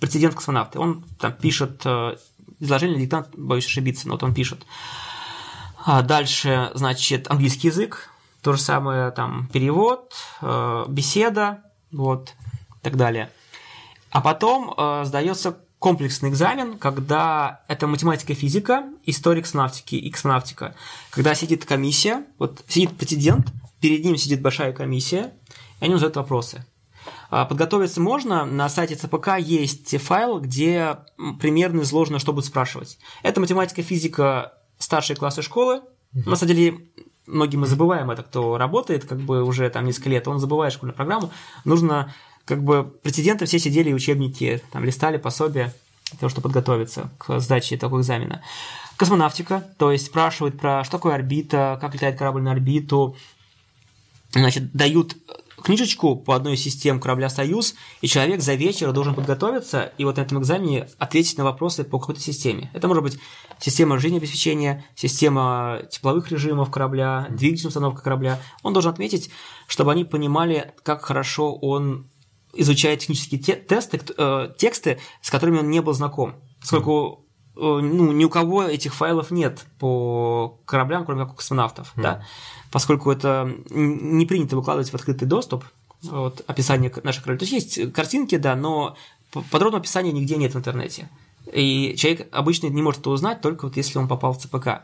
B: прецедент космонавта. Он там пишет э, изложение, диктант, боюсь ошибиться, но вот он пишет. А дальше, значит, английский язык, то же самое там перевод, э, беседа, вот, и так далее. А потом э, сдается комплексный экзамен, когда это математика, физика, история космонавтики и космонавтика. Когда сидит комиссия, вот сидит президент, перед ним сидит большая комиссия, и они задают вопросы. А, подготовиться можно, на сайте ЦПК есть файл, где примерно изложено, что будет спрашивать. Это математика, физика, старшие классы школы. На самом деле, многие мы забываем это, кто работает как бы уже там несколько лет, он забывает школьную программу. Нужно как бы прецеденты все сидели и учебники, там листали пособия для того, чтобы подготовиться к сдаче такого экзамена. Космонавтика, то есть спрашивают про что такое орбита, как летает корабль на орбиту, значит, дают книжечку по одной из систем корабля «Союз», и человек за вечер должен подготовиться и вот на этом экзамене ответить на вопросы по какой-то системе. Это может быть система жизнеобеспечения, система тепловых режимов корабля, двигательная установка корабля. Он должен отметить, чтобы они понимали, как хорошо он изучает технические те- тесты, э, тексты, с которыми он не был знаком. Поскольку ну, ни у кого этих файлов нет по кораблям, кроме как у космонавтов. Mm. Да? Поскольку это не принято выкладывать в открытый доступ, вот, описание наших кораблей. То есть есть картинки, да, но подробного описания нигде нет в интернете. И человек обычно не может это узнать, только вот если он попал в ЦПК.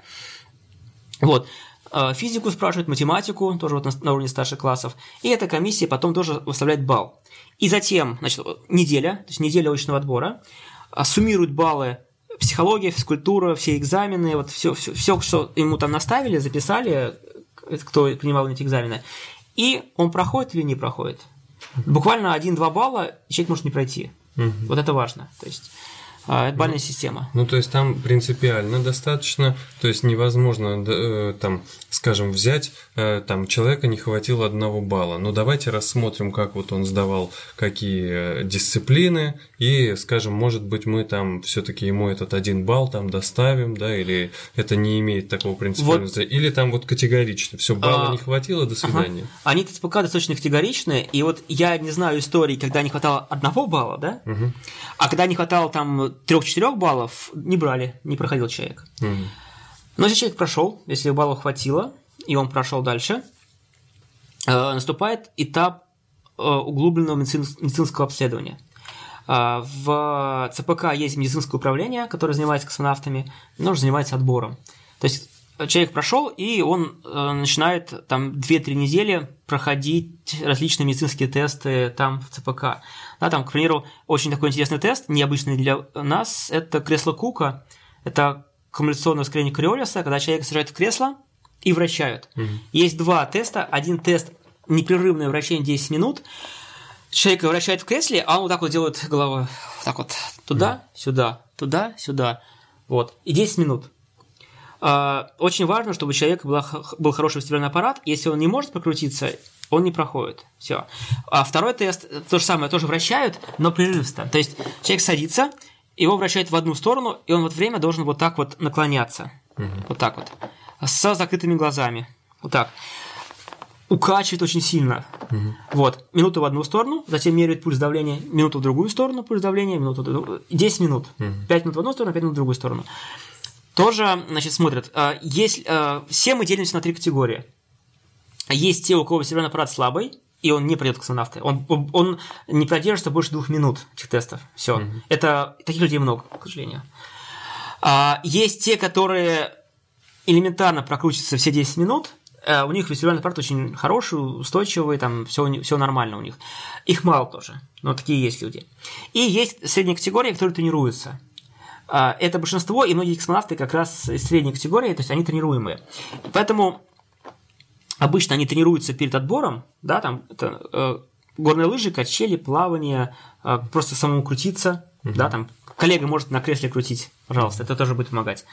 B: Вот. Э, физику спрашивают, математику, тоже вот на, на уровне старших классов. И эта комиссия потом тоже выставляет балл. И затем, значит, неделя, то есть неделя очного отбора, а, суммируют баллы психология, физкультура, все экзамены, вот все, все, все, что ему там наставили, записали, кто принимал эти экзамены, и он проходит или не проходит. Буквально один-два балла человек может не пройти. Угу. Вот это важно. То есть А, это бальная система.
A: Ну, то есть там принципиально достаточно, то есть невозможно, э, там, скажем, взять, э, там, человека не хватило одного балла. Но давайте рассмотрим, как вот он сдавал какие дисциплины, и, скажем, может быть, мы там все-таки ему этот один балл там доставим, да, или это не имеет такого принципиального вот, или там вот категорично, все, балла а, не хватило, до свидания. Ага.
B: Они ТЦПК достаточно категоричны, и вот я не знаю истории, когда не хватало одного балла, да, угу. а когда не хватало там 3-4 баллов не брали, не проходил человек. Mm. Но если человек прошел, если баллов хватило, и он прошел дальше, э, наступает этап э, углубленного медицинского обследования. Э, в ЦПК есть медицинское управление, которое занимается космонавтами, но уже занимается отбором. То есть человек прошел, и он э, начинает там 2-3 недели проходить различные медицинские тесты там в ЦПК. Да, там, к примеру, очень такой интересный тест, необычный для нас, это кресло Кука. Это кумуляционное ускорение Криолиса, когда человек сажают в кресло и вращают. Угу. Есть два теста. Один тест непрерывное вращение 10 минут. Человек вращает в кресле, а он вот так вот делает головой. Так вот, туда, угу. сюда, туда, сюда. Вот. И 10 минут. А, очень важно, чтобы у человека была, был хороший вестибулярный аппарат. Если он не может прокрутиться, он не проходит. Все. А второй тест, то же самое, тоже вращают, но прерывисто. То есть человек садится, его вращают в одну сторону, и он в это время должен вот так вот наклоняться. Угу. Вот так вот. С закрытыми глазами. Вот так. Укачивает очень сильно. Угу. Вот. Минуту в одну сторону, затем меряет пульс давления, минуту в другую сторону, пульс давления, минуту в другую. 10 минут. Угу. 5 минут в одну сторону, 5 минут в другую сторону тоже, значит, смотрят. А, есть, а, все мы делимся на три категории. Есть те, у кого вестибулярный аппарат слабый, и он не пройдет космонавты. Он, он не продержится больше двух минут этих тестов. Все. Mm-hmm. Это таких людей много, к сожалению. А, есть те, которые элементарно прокрутятся все 10 минут. А у них вестибулярный аппарат очень хороший, устойчивый, там все, все нормально у них. Их мало тоже, но такие есть люди. И есть средняя категория, которые тренируются. А, это большинство, и многие космонавты как раз из средней категории, то есть они тренируемые. Поэтому обычно они тренируются перед отбором, да, там это, э, горные лыжи, качели, плавание, э, просто самому крутиться, угу. да, там коллега может на кресле крутить, пожалуйста, это тоже будет помогать.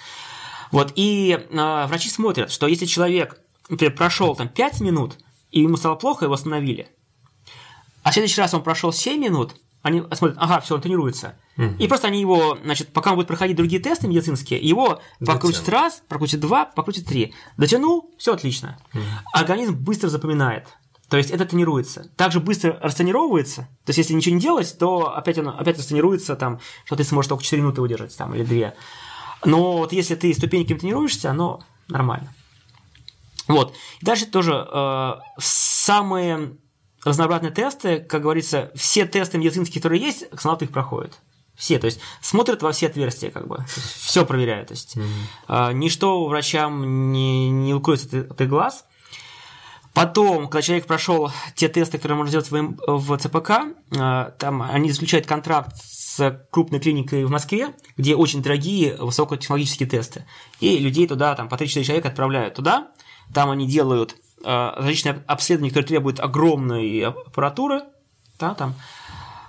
B: Вот, и э, врачи смотрят, что если человек, например, прошел там 5 минут, и ему стало плохо, его остановили, а в следующий раз он прошел 7 минут, они смотрят, ага, все, он тренируется. Угу. И просто они его, значит, пока он будет проходить другие тесты медицинские, его покрутят раз, прокрутят два, покрутят три. Дотянул, все отлично. Угу. Организм быстро запоминает. То есть это тренируется. Также быстро растренировывается. То есть, если ничего не делать, то опять он опять растренируется, там, что ты сможешь только 4 минуты выдержать, там, или 2. Но вот если ты ступеньками тренируешься, оно нормально. Вот. И дальше тоже э, самые разнообразные тесты, как говорится, все тесты медицинские, которые есть, космонавты их проходят. Все, то есть смотрят во все отверстия, как бы, все проверяют. То есть mm-hmm. ничто врачам не, не укроется от, от их глаз. Потом, когда человек прошел те тесты, которые можно сделать в, в ЦПК, э, там они заключают контракт с крупной клиникой в Москве, где очень дорогие высокотехнологические тесты. И людей туда, там, по 3-4 человека отправляют туда, там они делают Э, различные обследования, которые требуют огромной аппаратуры, да, там,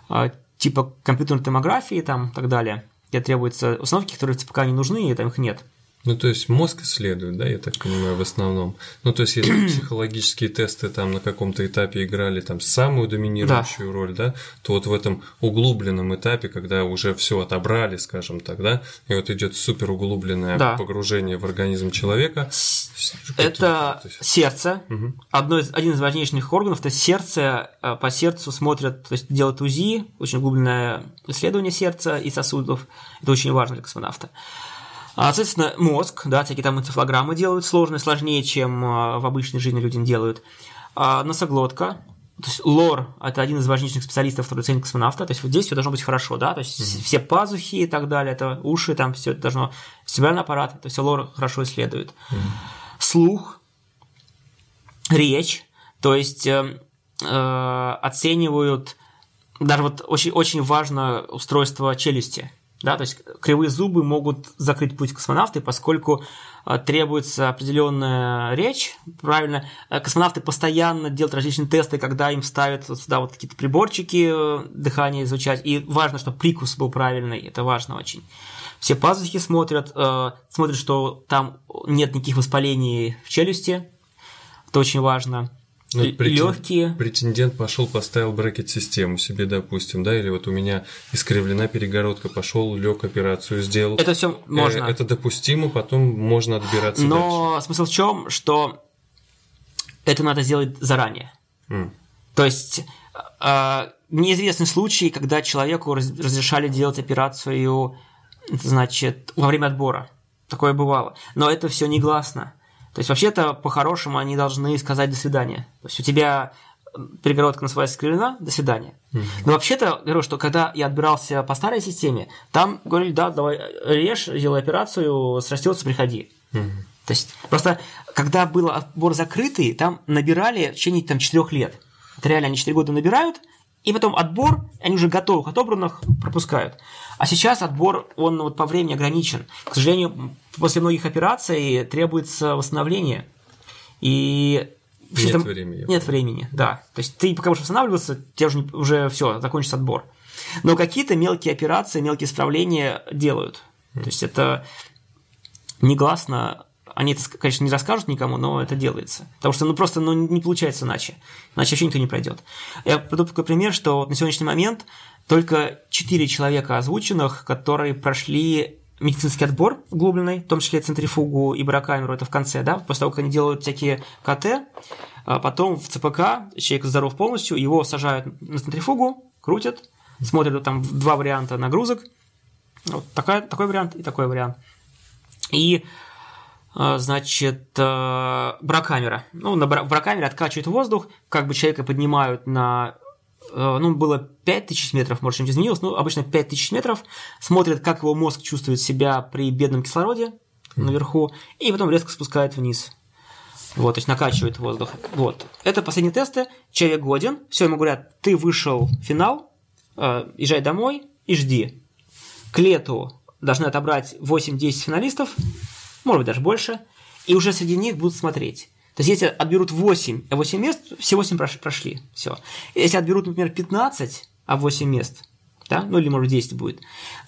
B: э, типа компьютерной томографии там, и так далее, где требуются установки, которые в ЦПК не нужны, и там их нет.
A: Ну, то есть мозг исследует, да, я так понимаю, в основном. Ну, то есть, если психологические тесты там на каком-то этапе играли там самую доминирующую да. роль, да, то вот в этом углубленном этапе, когда уже все отобрали, скажем так, да, и вот идет супер углубленное да. погружение в организм человека.
B: Это сердце. Угу. Одно из, один из важнейших органов это сердце. Э, по сердцу смотрят, то есть делают УЗИ, очень углубленное исследование сердца и сосудов. Это очень важно для космонавта. А, соответственно, мозг, да, всякие там энцефалограммы делают сложные, сложнее, чем а, в обычной жизни люди делают. А, носоглотка, то есть лор – это один из важнейших специалистов, ценит космонавта. То есть вот здесь все должно быть хорошо, да, то есть mm-hmm. все пазухи и так далее, это уши, там все это должно, вестибулярный аппарат, это все лор хорошо исследует. Mm-hmm. Слух, речь, то есть э, э, оценивают, даже вот очень, очень важно устройство челюсти – Да, то есть кривые зубы могут закрыть путь космонавты, поскольку а, требуется определенная речь, правильно. Э, космонавты постоянно делают различные тесты, когда им ставят вот сюда вот какие-то приборчики э, дыхания изучать, и важно, чтобы прикус был правильный, это важно очень. Все пазухи смотрят, э, смотрят, что там нет никаких воспалений в челюсти, это очень важно.
A: Ну, претен-
B: Легкие.
A: Претендент пошел, поставил брекет-систему себе, допустим, да, или вот у меня искривлена перегородка, пошел, лег операцию сделал.
B: Это все можно.
A: Э, Это допустимо, потом можно отбираться
B: Но смысл в чем, что это надо сделать заранее.
A: дальше. М.
B: То есть э, неизвестны случаи, когда человеку раз- разрешали делать операцию, значит, во время отбора. Такое бывало. Но это все негласно. То есть вообще-то по-хорошему они должны сказать до свидания. То есть у тебя перегородка называется скривлена, до свидания. Но вообще-то, говорю, что когда я отбирался по старой системе, там говорили, да, давай режь, делай операцию, срастется, приходи. То есть просто, когда был отбор закрытый, там набирали в течение там, 4 лет. Это реально они 4 года набирают, и потом отбор, они уже готовых отобранных пропускают. А сейчас отбор, он вот по времени ограничен. К сожалению, после многих операций требуется восстановление. И
A: Нет
B: там-
A: времени.
B: Нет времени, да. То есть ты пока будешь восстанавливаться, тебе уже, уже все, закончится отбор. Но какие-то мелкие операции, мелкие исправления делают. То есть это негласно, они это, конечно, не расскажут никому, но это делается. Потому что, ну, просто ну, не получается иначе. Иначе вообще никто не пройдет. Я приведу такой пример, что на сегодняшний момент только 4 человека озвученных, которые прошли медицинский отбор углубленный, в том числе центрифугу и барокамеру, это в конце, да, после того, как они делают всякие КТ, а потом в ЦПК человек здоров полностью, его сажают на центрифугу, крутят, смотрят там два варианта нагрузок, вот такая, такой вариант и такой вариант. И, значит, э, бракамера. Ну, на бракамере откачивают воздух, как бы человека поднимают на э, ну, было 5000 метров, может, чем-то изменилось, но обычно 5000 метров, смотрят, как его мозг чувствует себя при бедном кислороде наверху, и потом резко спускает вниз. Вот, то есть накачивает воздух. Вот. Это последние тесты. Человек годен. Все, ему говорят, ты вышел в финал, э, езжай домой и жди. К лету должны отобрать 8-10 финалистов, может быть, даже больше, и уже среди них будут смотреть. То есть, если отберут 8, а 8 мест, все 8 прош- прошли. Все. Если отберут, например, 15, а 8 мест, да, ну или, может, 10 будет,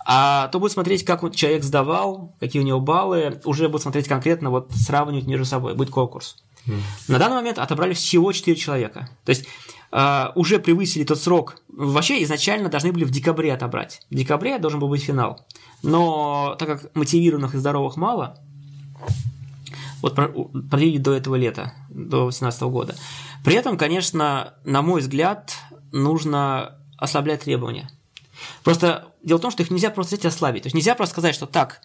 B: а, то будут смотреть, как вот человек сдавал, какие у него баллы, уже будут смотреть конкретно, вот сравнивать между собой, будет конкурс. На данный момент отобрали всего 4 человека. То есть а, уже превысили тот срок. Вообще изначально должны были в декабре отобрать. В декабре должен был быть финал. Но так как мотивированных и здоровых мало, вот про- продлили до этого лета, до 2018 года. При этом, конечно, на мой взгляд, нужно ослаблять требования. Просто дело в том, что их нельзя просто взять и ослабить. То есть нельзя просто сказать, что так,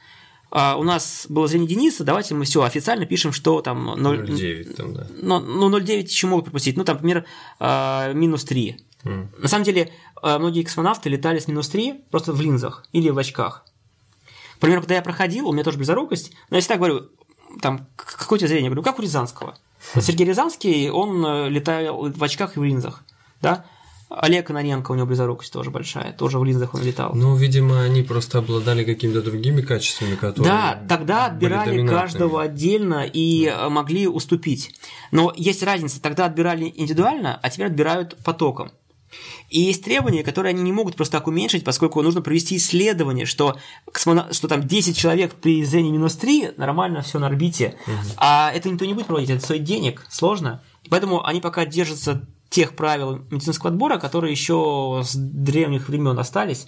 B: а, у нас было зрение Дениса, давайте мы все официально пишем, что там 0,
A: 0,9 там, да.
B: ну, ну 0,9 еще могут пропустить. Ну, там, например, а, минус 3.
A: М.
B: На самом деле, а, многие космонавты летали с минус 3 просто в линзах или в очках. К примеру, когда я проходил, у меня тоже близорукость, но я всегда говорю, там, какое у тебя зрение? Я говорю, как у Рязанского. Вот Сергей Рязанский, он э, летал в очках и в линзах, да? Олег Кононенко, у него близорукость тоже большая, тоже в линзах он летал.
A: Ну, видимо, они просто обладали какими-то другими качествами, которые...
B: Да, тогда отбирали каждого отдельно и э, могли уступить. Но есть разница, тогда отбирали индивидуально, а теперь отбирают потоком. И есть требования, которые они не могут просто так уменьшить, поскольку нужно провести исследование, что, космона- что там 10 человек при зрении минус 3 нормально все на орбите. А это никто не будет проводить, это стоит денег, сложно. Поэтому они пока держатся тех правил медицинского отбора, которые еще с древних времен остались.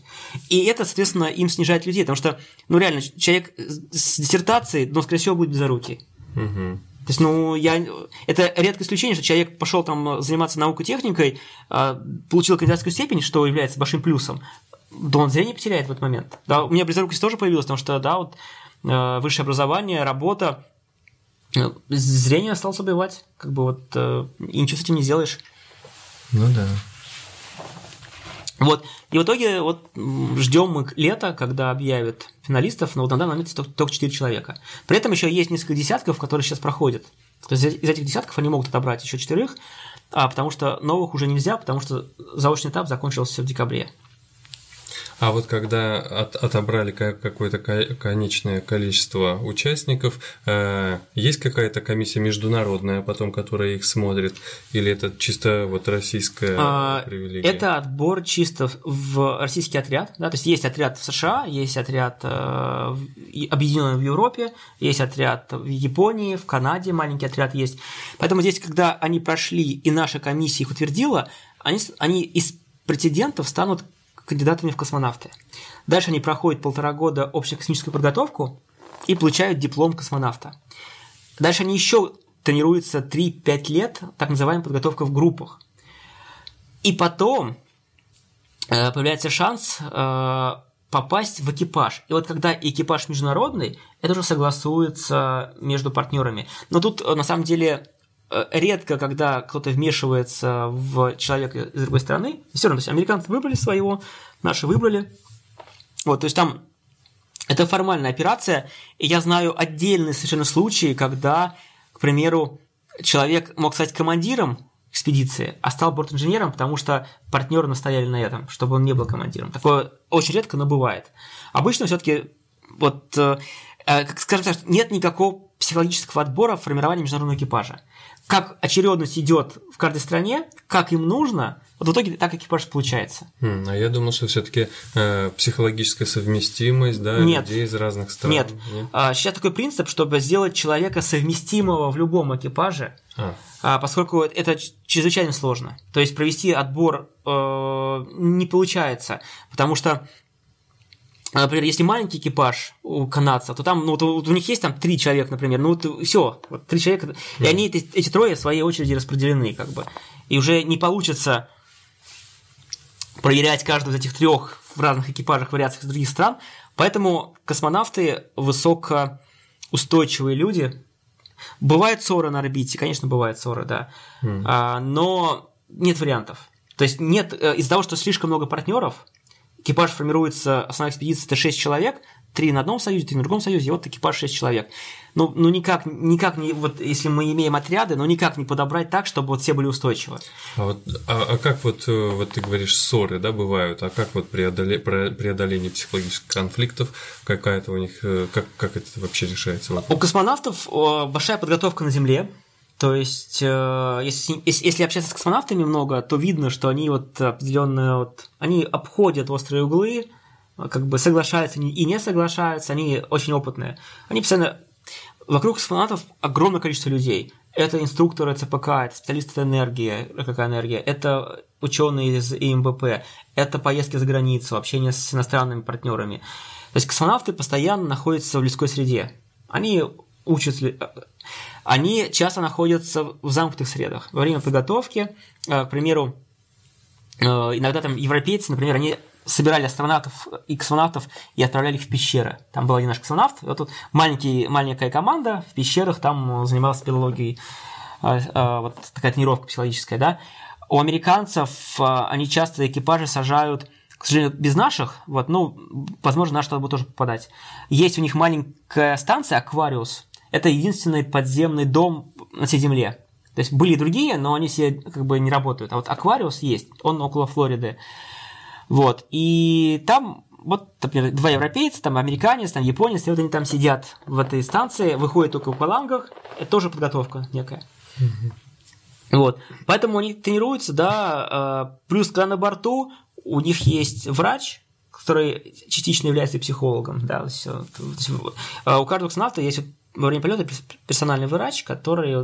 B: И это, соответственно, им снижает людей, потому что, ну реально, человек с диссертацией, но, скорее всего, будет безорукий.
A: Мгм.
B: То есть, ну, я... Это редкое исключение, что человек пошел там заниматься наукой-техникой, а, получил кандидатскую степень, что является большим плюсом, да он зрение потеряет в этот момент. Да, у меня близорукость тоже появилась, потому что, да, вот э, высшее образование, работа, э, зрение осталось убивать, как бы вот, э, и ничего с этим не сделаешь.
A: Ну да.
B: Вот. И в итоге вот ждем мы лета, когда объявят финалистов, но вот на данный момент только- только 4 человека. При этом еще есть несколько десятков, которые сейчас проходят. То есть из этих десятков они могут отобрать еще четверых, а, потому что новых уже нельзя, потому что заочный этап закончился в декабре.
A: А вот когда от, отобрали какое-то конечное количество участников, э, есть какая-то комиссия международная потом, которая их смотрит, или это чисто вот российская а, привилегия?
B: Это отбор чисто в российский отряд, да, то есть есть отряд в США, есть отряд э, объединенный в Европе, есть отряд в Японии, в Канаде маленький отряд есть. Поэтому здесь, когда они прошли и наша комиссия их утвердила, они, они из претендентов станут кандидатами в космонавты. Дальше они проходят полтора года общую космическую подготовку и получают диплом космонавта. Дальше они еще тренируются 3-5 лет, так называемая подготовка в группах. И потом э, появляется шанс э, попасть в экипаж. И вот когда экипаж международный, это уже согласуется между партнерами. Но тут э, на самом деле редко, когда кто-то вмешивается в человека из другой страны. Все равно, то есть американцы выбрали своего, наши выбрали. Вот, то есть там это формальная операция, и я знаю отдельные совершенно случаи, когда, к примеру, человек мог стать командиром экспедиции, а стал бортинженером, потому что партнеры настояли на этом, чтобы он не был командиром. Такое очень редко, но бывает. Обычно все-таки вот, э, э скажем так, нет никакого психологического отбора формирования международного экипажа как очередность идет в каждой стране, как им нужно, вот в итоге так экипаж получается.
A: Хм, а я думал, что все-таки э, психологическая совместимость, да,
B: нет,
A: людей из разных стран.
B: Нет. нет. А, сейчас такой принцип, чтобы сделать человека совместимого в любом экипаже, а. А, поскольку это чрезвычайно сложно. То есть провести отбор э, не получается, потому что Например, если маленький экипаж у канадцев, то там, ну, вот у них есть там три человека, например, ну, вот все, вот три человека, mm. и они, эти, эти трое в своей очереди распределены, как бы. И уже не получится проверять каждого из этих трех в разных экипажах, вариациях из других стран. Поэтому космонавты высокоустойчивые люди. Бывают ссоры на орбите, конечно, бывают ссоры, да. Mm. А, но нет вариантов. То есть нет, э, из-за того, что слишком много партнеров, экипаж формируется, основная экспедиция – это 6 человек, три на одном союзе, три на другом союзе, и вот экипаж 6 человек. Ну, ну никак, никак не, вот если мы имеем отряды, но никак не подобрать так, чтобы вот все были устойчивы.
A: А, вот, а, а как вот, э, вот ты говоришь, ссоры, да, бывают, а как вот преодоле, преодоление психологических конфликтов, какая-то у них, э, как, как это вообще решается?
B: У космонавтов большая подготовка на Земле, то есть, э, если, если общаться с космонавтами много, то видно, что они вот определенно вот, они обходят острые углы, как бы соглашаются и не соглашаются, они очень опытные. Они постоянно... Вокруг космонавтов огромное количество людей. Это инструкторы ЦПК, это специалисты энергии, какая энергия, это ученые из ИМБП, это поездки за границу, общение с иностранными партнерами. То есть космонавты постоянно находятся в людской среде. Они учатся они часто находятся в замкнутых средах. Во время подготовки, э, к примеру, э, иногда там европейцы, например, они собирали астронавтов и космонавтов и отправляли их в пещеры. Там был один наш космонавт, вот тут маленький, маленькая команда в пещерах там занималась спелологией, э, вот такая тренировка психологическая, да. У американцев они часто экипажи сажают к сожалению, без наших, вот, ну, возможно, наши туда будут тоже попадать. Есть у них маленькая станция, Аквариус, это единственный подземный дом на всей Земле. То есть были другие, но они все как бы не работают. А вот Аквариус есть, он около Флориды. Вот. И там вот, например, два европейца, там американец, там японец, и вот они там сидят в этой станции, выходят только в палангах. Это тоже подготовка некая. Вот. Поэтому они тренируются, да, а, плюс когда на борту у них есть врач, который частично является психологом, да, все. А у каждого космонавта есть во время полета персональный врач, который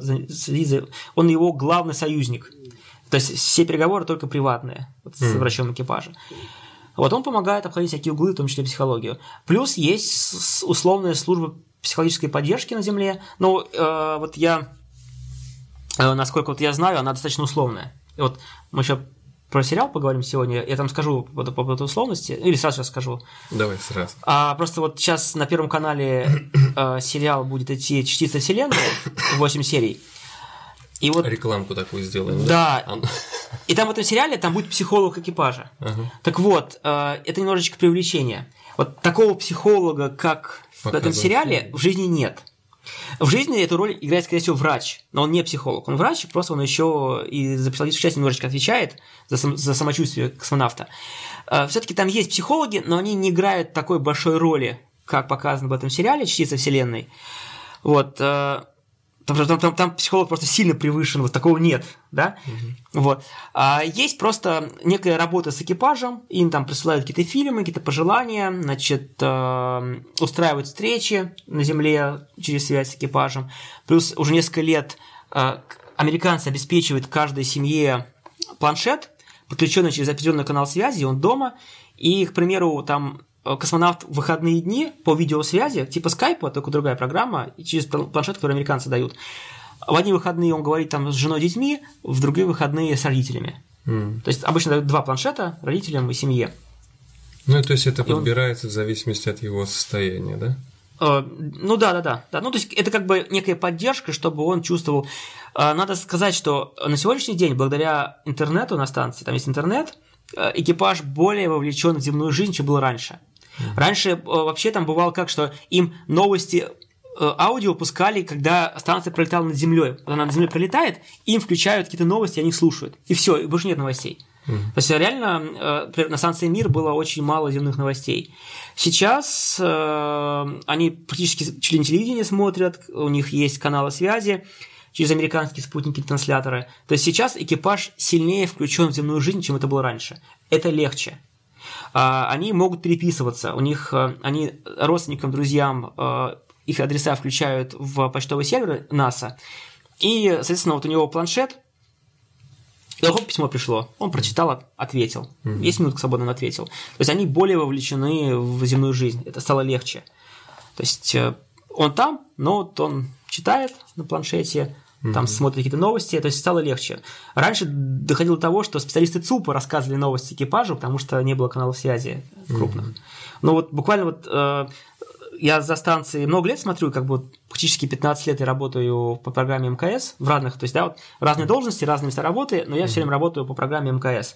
B: он его главный союзник. То есть все переговоры только приватные вот, с mm. врачом экипажа. Вот он помогает обходить всякие углы, в том числе психологию. Плюс есть условная служба психологической поддержки на Земле. Ну, э, вот я, э, насколько вот я знаю, она достаточно условная. И вот мы еще про сериал поговорим сегодня. Я там скажу по, по поводу условности, или сразу сейчас скажу.
A: Давай сразу.
B: А просто вот сейчас на Первом канале э, сериал будет идти «Частица вселенной», 8 серий.
A: И вот, Рекламку такую сделаем.
B: Да. да? И там в этом сериале там будет психолог экипажа. Ага. Так вот, э, это немножечко привлечение. Вот такого психолога, как Показать. в этом сериале, в жизни нет. В жизни эту роль играет, скорее всего, врач, но он не психолог. Он врач, просто он еще и за психологическую часть немножечко отвечает за, сам, за самочувствие космонавта. Э, Все-таки там есть психологи, но они не играют такой большой роли, как показано в этом сериале «Частица Вселенной». Вот. Там, там, там, там психолог просто сильно превышен, вот такого нет, да? Угу. Вот. А есть просто некая работа с экипажем, им там присылают какие-то фильмы, какие-то пожелания, значит, э, устраивают встречи на Земле через связь с экипажем. Плюс уже несколько лет э, американцы обеспечивают каждой семье планшет, подключенный через определенный канал связи, он дома, и, к примеру, там космонавт в выходные дни по видеосвязи, типа скайпа, только другая программа, через планшет, который американцы дают. В одни выходные он говорит там с женой, детьми, в другие выходные с родителями. Mm. То есть обычно дают два планшета родителям и семье.
A: Ну, то есть это и подбирается он... в зависимости от его состояния, да?
B: Э, ну да, да, да, да. Ну, то есть это как бы некая поддержка, чтобы он чувствовал. Э, надо сказать, что на сегодняшний день, благодаря интернету на станции, там есть интернет, э, экипаж более вовлечен в земную жизнь, чем был раньше. Раньше э, вообще там бывало как, что им новости э, аудио пускали, когда станция пролетала над землей. Она над землей пролетает, им включают какие-то новости, они слушают. И все, и больше нет новостей. Mm. То есть реально э, на станции Мир было очень мало земных новостей. Сейчас э, они практически чуть ли не телевидение смотрят, у них есть каналы связи через американские спутники-трансляторы. То есть сейчас экипаж сильнее включен в земную жизнь, чем это было раньше. Это легче. А, они могут переписываться, у них, э, они родственникам, друзьям э, их адреса включают в почтовый сервер НАСА, и, соответственно, вот у него планшет, и хоп, письмо пришло. Он прочитал, ответил. Mm-hmm. Есть минутка свободно, он ответил. То есть они более вовлечены в земную жизнь. Это стало легче. То есть э, он там, но вот он читает на планшете, mm-hmm. там смотрит какие-то новости, то есть стало легче. Раньше доходило до того, что специалисты ЦУПа рассказывали новости экипажу, потому что не было каналов связи крупных. Mm-hmm. Но вот буквально вот э, я за станцией много лет смотрю, как бы практически 15 лет я работаю по программе МКС в разных, то есть, да, вот разные должности, разные места работы, но я все время работаю по программе МКС.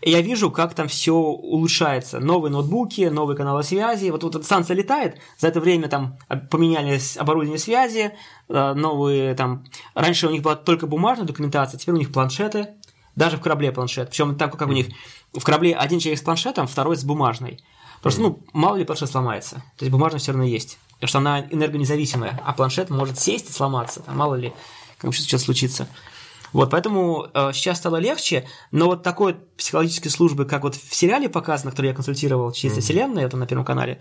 B: И я вижу, как там все улучшается. Новые ноутбуки, новые каналы связи. Вот, вот эта станция летает, за это время там поменялись оборудование связи, э, новые там... Раньше у них была только бумажная документация, теперь у них планшеты, даже в корабле планшет. Причем так как у них в корабле один человек с планшетом, второй с бумажной. Просто, ну, мало ли планшет сломается. То есть бумажная все равно есть. Потому что она энергонезависимая, а планшет может сесть и сломаться. Там, мало ли, как что-то случится. Вот, поэтому э, сейчас стало легче, но вот такой психологической службы, как вот в сериале показано, который я консультировал, «Чистая mm-hmm. вселенная», это на Первом канале,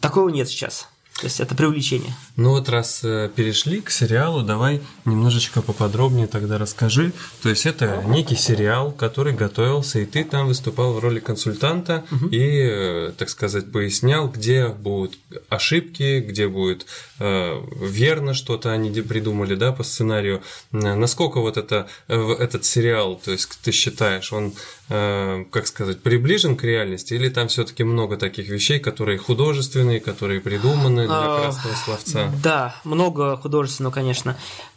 B: такого нет сейчас. То есть это привлечение.
A: Ну вот раз э, перешли к сериалу, давай немножечко поподробнее тогда расскажи. То есть это некий сериал, который готовился, и ты там выступал в роли консультанта угу. и, э, так сказать, пояснял, где будут ошибки, где будет верно что-то они придумали, да, по сценарию. Насколько вот это, этот сериал, то есть ты считаешь, он Э, как сказать, приближен к реальности, или там все-таки много таких вещей, которые художественные, которые придуманы для а, красного словца?
B: Да, много художественного, конечно.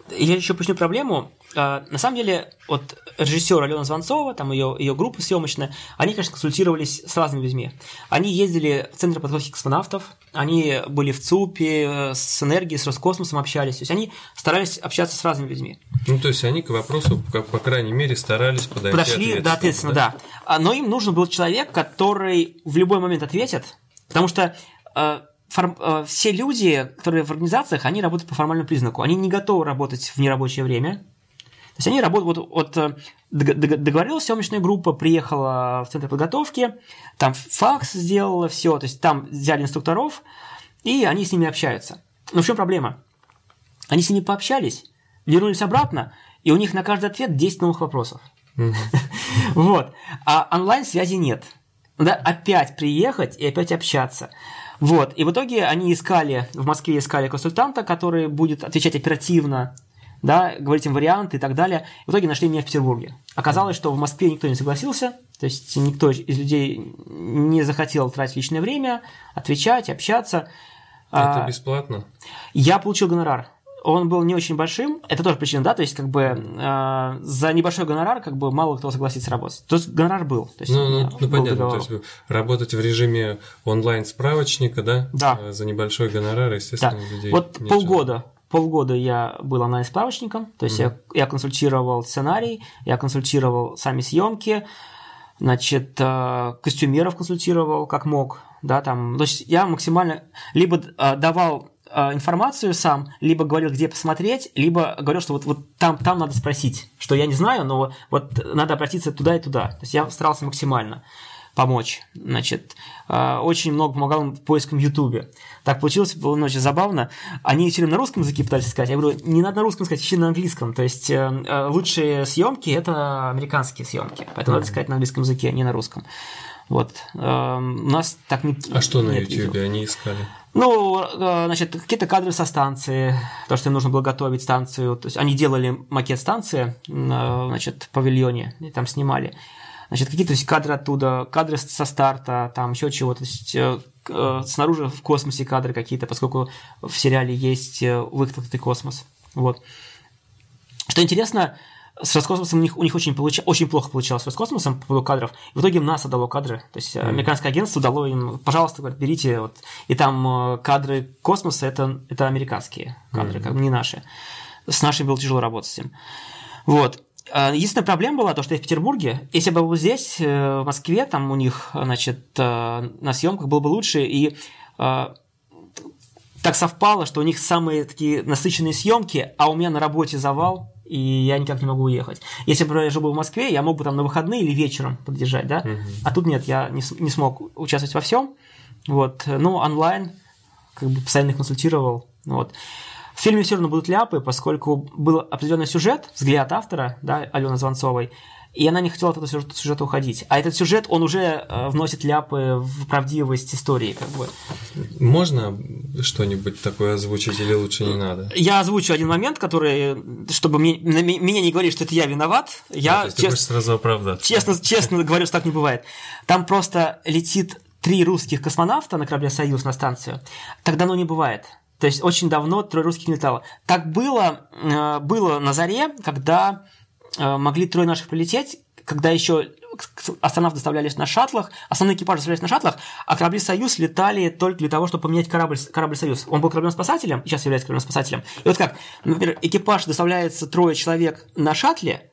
B: Я еще почну проблему. А, на самом деле, вот режиссер Алена Звонцова, там ее, ее группа съемочная, они, конечно, консультировались с разными людьми. Они ездили в Центр подготовки космонавтов, они были в ЦУПе, э, с энергией, с Роскосмосом общались. То есть они старались общаться с разными людьми.
A: Ну, то есть они к вопросу, как, по крайней мере, старались подойти
B: Подошли, да, ответственно, да. да. А, но им нужен был человек, который в любой момент ответит, потому что форм, э, все люди, которые в организациях, они работают по формальному признаку. Они не готовы работать в нерабочее время. То есть они работают, вот, вот э, договорилась съемочная группа, приехала в центр подготовки, там факс сделала все, то есть там взяли инструкторов, и они с ними общаются. Но в чем проблема? Они с ними пообщались, вернулись обратно, и у них на каждый ответ 10 новых вопросов. Вот. А онлайн-связи нет. Надо опять приехать и опять общаться. Вот. И в итоге они искали, в Москве искали консультанта, который будет отвечать оперативно да, говорить им варианты и так далее. В итоге нашли меня в Петербурге. Оказалось, что в Москве никто не согласился, то есть никто из людей не захотел тратить личное время, отвечать, общаться.
A: Это а, бесплатно?
B: Я получил гонорар. Он был не очень большим. Это тоже причина, да, то есть как бы э, за небольшой гонорар как бы мало кто согласится работать. То есть гонорар был. То есть,
A: ну, ну, ну понятно, договор. то есть работать в режиме онлайн-справочника, да?
B: Да.
A: Э, за небольшой гонорар, естественно,
B: да. людей Вот нет полгода полгода я был онлайн-справочником, то есть mm-hmm. я, я консультировал сценарий, я консультировал сами съемки, значит, э, костюмеров консультировал как мог, да, там, то есть я максимально либо э, давал э, информацию сам, либо говорил, где посмотреть, либо говорил, что вот, вот там, там надо спросить, что я не знаю, но вот надо обратиться туда и туда. То есть я старался максимально помочь. Значит, очень много помогал им поискам в Ютубе. Так получилось, было очень забавно. Они все на русском языке пытались искать. Я говорю, не надо на русском сказать, ищи на английском. То есть лучшие съемки это американские съемки. Поэтому mm-hmm. надо искать на английском языке, а не на русском. Вот. У нас так не...
A: А что на YouTube они искали?
B: Ну, э, значит, какие-то кадры со станции, то, что им нужно было готовить станцию. То есть они делали макет станции, значит, в павильоне, и там снимали. Значит, какие-то кадры оттуда, кадры со старта, там еще чего-то. То есть э, э, снаружи в космосе кадры какие-то, поскольку в сериале есть выкатый космос. Вот. Что интересно, с Роскосмосом у них, у них очень, получ... очень плохо получалось с Роскосмосом по поводу кадров. В итоге им НАСА дало кадры. То есть mm. американское агентство дало им, пожалуйста, говорит, берите. Вот. И там э, кадры космоса это, это американские кадры, mm. как бы не наши. С нашими было тяжело работать с ним. Вот. А, единственная проблема была то, что я в Петербурге. Если бы я был здесь, э, в Москве, там у них, значит, э, на съемках было бы лучше. И так совпало, что у них самые такие насыщенные съемки, а у меня на работе завал и я никак не могу уехать. Если бы я жил в Москве, я мог бы там на выходные или вечером подъезжать, да? Угу. А тут нет, я не, не смог участвовать во всем. Вот. Ну, онлайн, как бы постоянно их консультировал. Вот. В фильме все равно будут ляпы, поскольку был определенный сюжет, взгляд автора, да, Алены Звонцовой, и она не хотела от этого сюжета, сюжета уходить. А этот сюжет, он уже э, вносит ляпы в правдивость истории, как бы.
A: Можно что-нибудь такое озвучить или лучше не надо?
B: Я озвучу один момент, который, чтобы мне, меня не говорили, что это я виноват. Я
A: да, чест... сразу оправдаться.
B: Честно, честно говорю, что так не бывает. Там просто летит три русских космонавта на корабле «Союз» на станцию. Так давно не бывает. То есть очень давно трое русских не летало. Так было, э, было на заре, когда могли трое наших прилететь, когда еще астронавты доставлялись на шаттлах, основные экипажи доставлялись на шаттлах, а корабли «Союз» летали только для того, чтобы поменять корабль, корабль «Союз». Он был кораблем-спасателем, сейчас является кораблем-спасателем. И вот как, например, экипаж доставляется трое человек на шаттле,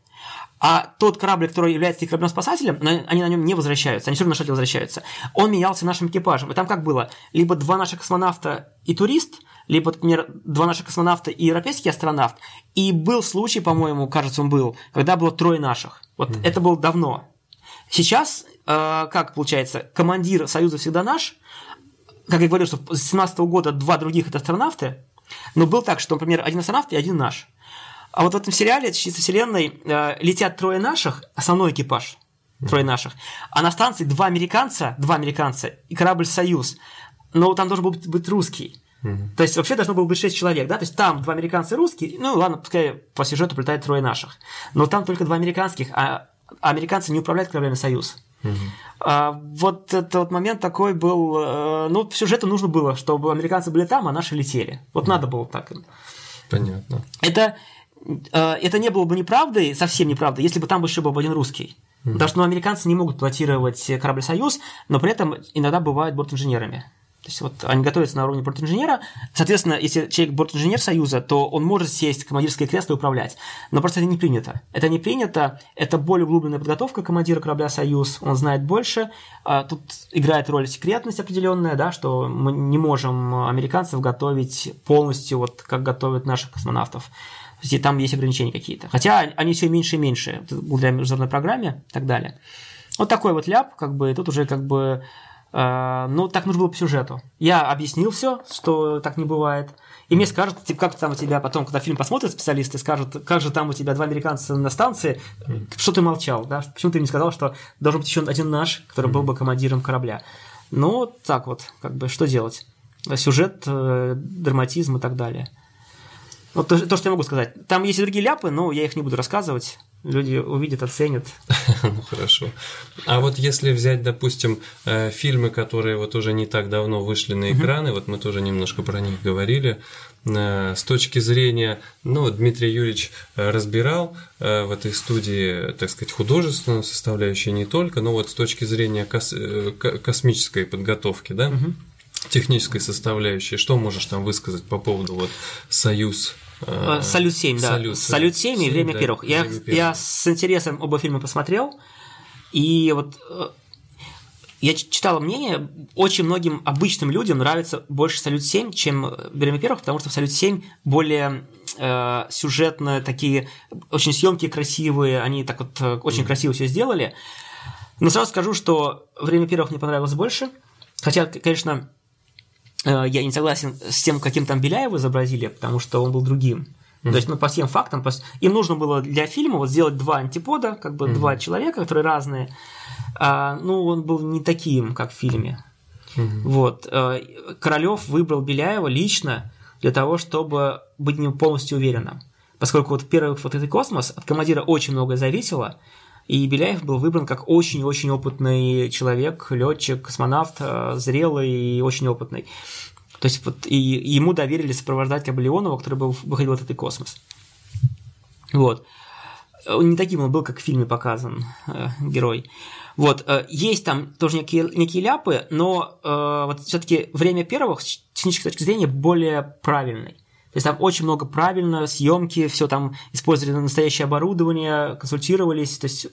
B: а тот корабль, который является кораблем-спасателем, они на нем не возвращаются, они все равно на шаттле возвращаются. Он менялся нашим экипажем. И там как было? Либо два наших космонавта и турист – либо, например, два наших космонавта и европейский астронавт. И был случай, по-моему, кажется, он был, когда было трое наших. Вот mm-hmm. это было давно. Сейчас, э, как получается, командир Союза всегда наш. Как я говорил, что с 17 года два других это астронавты. Но был так, что, например, один астронавт и один наш. А вот в этом сериале «Частица Вселенной» э, летят трое наших, основной экипаж, трое наших. А на станции два американца, два американца и корабль «Союз». Но там должен был быть русский. Угу. То есть вообще должно было быть 6 человек, да? То есть там два американца и русские, ну ладно, пускай по сюжету прилетает трое наших. Но там только два американских, а американцы не управляют кораблями «Союз». Угу. А, вот этот вот момент такой был, э, ну, по сюжету нужно было, чтобы американцы были там, а наши летели. Вот угу. надо было так.
A: Понятно.
B: Это, э, это не было бы неправдой, совсем неправдой, если бы там еще был один русский. Угу. Потому что ну, американцы не могут пилотировать корабль «Союз», но при этом иногда бывают бортинженерами. То есть вот они готовятся на уровне бортинженера. Соответственно, если человек бортинженер Союза, то он может сесть в командирское кресло и управлять. Но просто это не принято. Это не принято. Это более углубленная подготовка командира корабля Союз. Он знает больше. А тут играет роль секретность определенная, да, что мы не можем американцев готовить полностью, вот как готовят наших космонавтов. То есть там есть ограничения какие-то. Хотя они все меньше и меньше благодаря международной программе и так далее. Вот такой вот ляп, как бы, тут уже как бы Э, ну, так нужно было по сюжету. Я объяснил все, что так не бывает. И мне скажут, типа, как там у тебя потом, когда фильм посмотрят специалисты, скажут, как же там у тебя два американца на станции, что ты молчал, да? Почему ты не сказал, что должен быть еще один наш, который был бы командиром корабля? Ну, так вот, как бы, что делать? Сюжет, э, драматизм и так далее. Вот то, то, что я могу сказать. Там есть и другие ляпы, но я их не буду рассказывать. Люди увидят, оценят.
A: Ну хорошо. А вот если взять, допустим, э, фильмы, которые вот уже не так давно вышли на экраны, вот мы тоже немножко про них говорили, э, с точки зрения, ну, Дмитрий Юрьевич э, разбирал в этой студии, так сказать, художественную составляющую не только, но вот с точки зрения кос космической подготовки, да, технической составляющей, что можешь там высказать по поводу вот Союз
B: Э, Салют 7, да. Салют, Салют 7 и Время да, первых. Я, первых. я с интересом оба фильма посмотрел. И вот э, я читал мнение, очень многим обычным людям нравится больше Салют 7, чем Время первых, потому что в Салют 7 более э, сюжетно такие, очень съемки красивые, они так вот э, очень mm. красиво все сделали. Но сразу скажу, что Время первых мне понравилось больше. Хотя, конечно, я не согласен с тем, каким там Беляева изобразили, потому что он был другим. Mm-hmm. То есть, ну, по всем фактам, по... им нужно было для фильма вот сделать два антипода, как бы mm-hmm. два человека, которые разные. А, ну, он был не таким, как в фильме. Mm-hmm. Вот. Э, Королев выбрал Беляева лично для того, чтобы быть в нем полностью уверенным. Поскольку вот первый вот этот космос от командира очень многое зависело, и Беляев был выбран как очень-очень опытный человек, летчик, космонавт, э, зрелый и очень опытный. То есть вот и ему доверили сопровождать Кабалеонова, который был, выходил в этот космос. Вот. Не таким он был, как в фильме показан э, герой. Вот, э, есть там тоже некие, некие ляпы, но э, вот все-таки время первых с технической точки зрения более правильный. То есть там очень много правильно, съемки, все там использовали настоящее оборудование, консультировались. То есть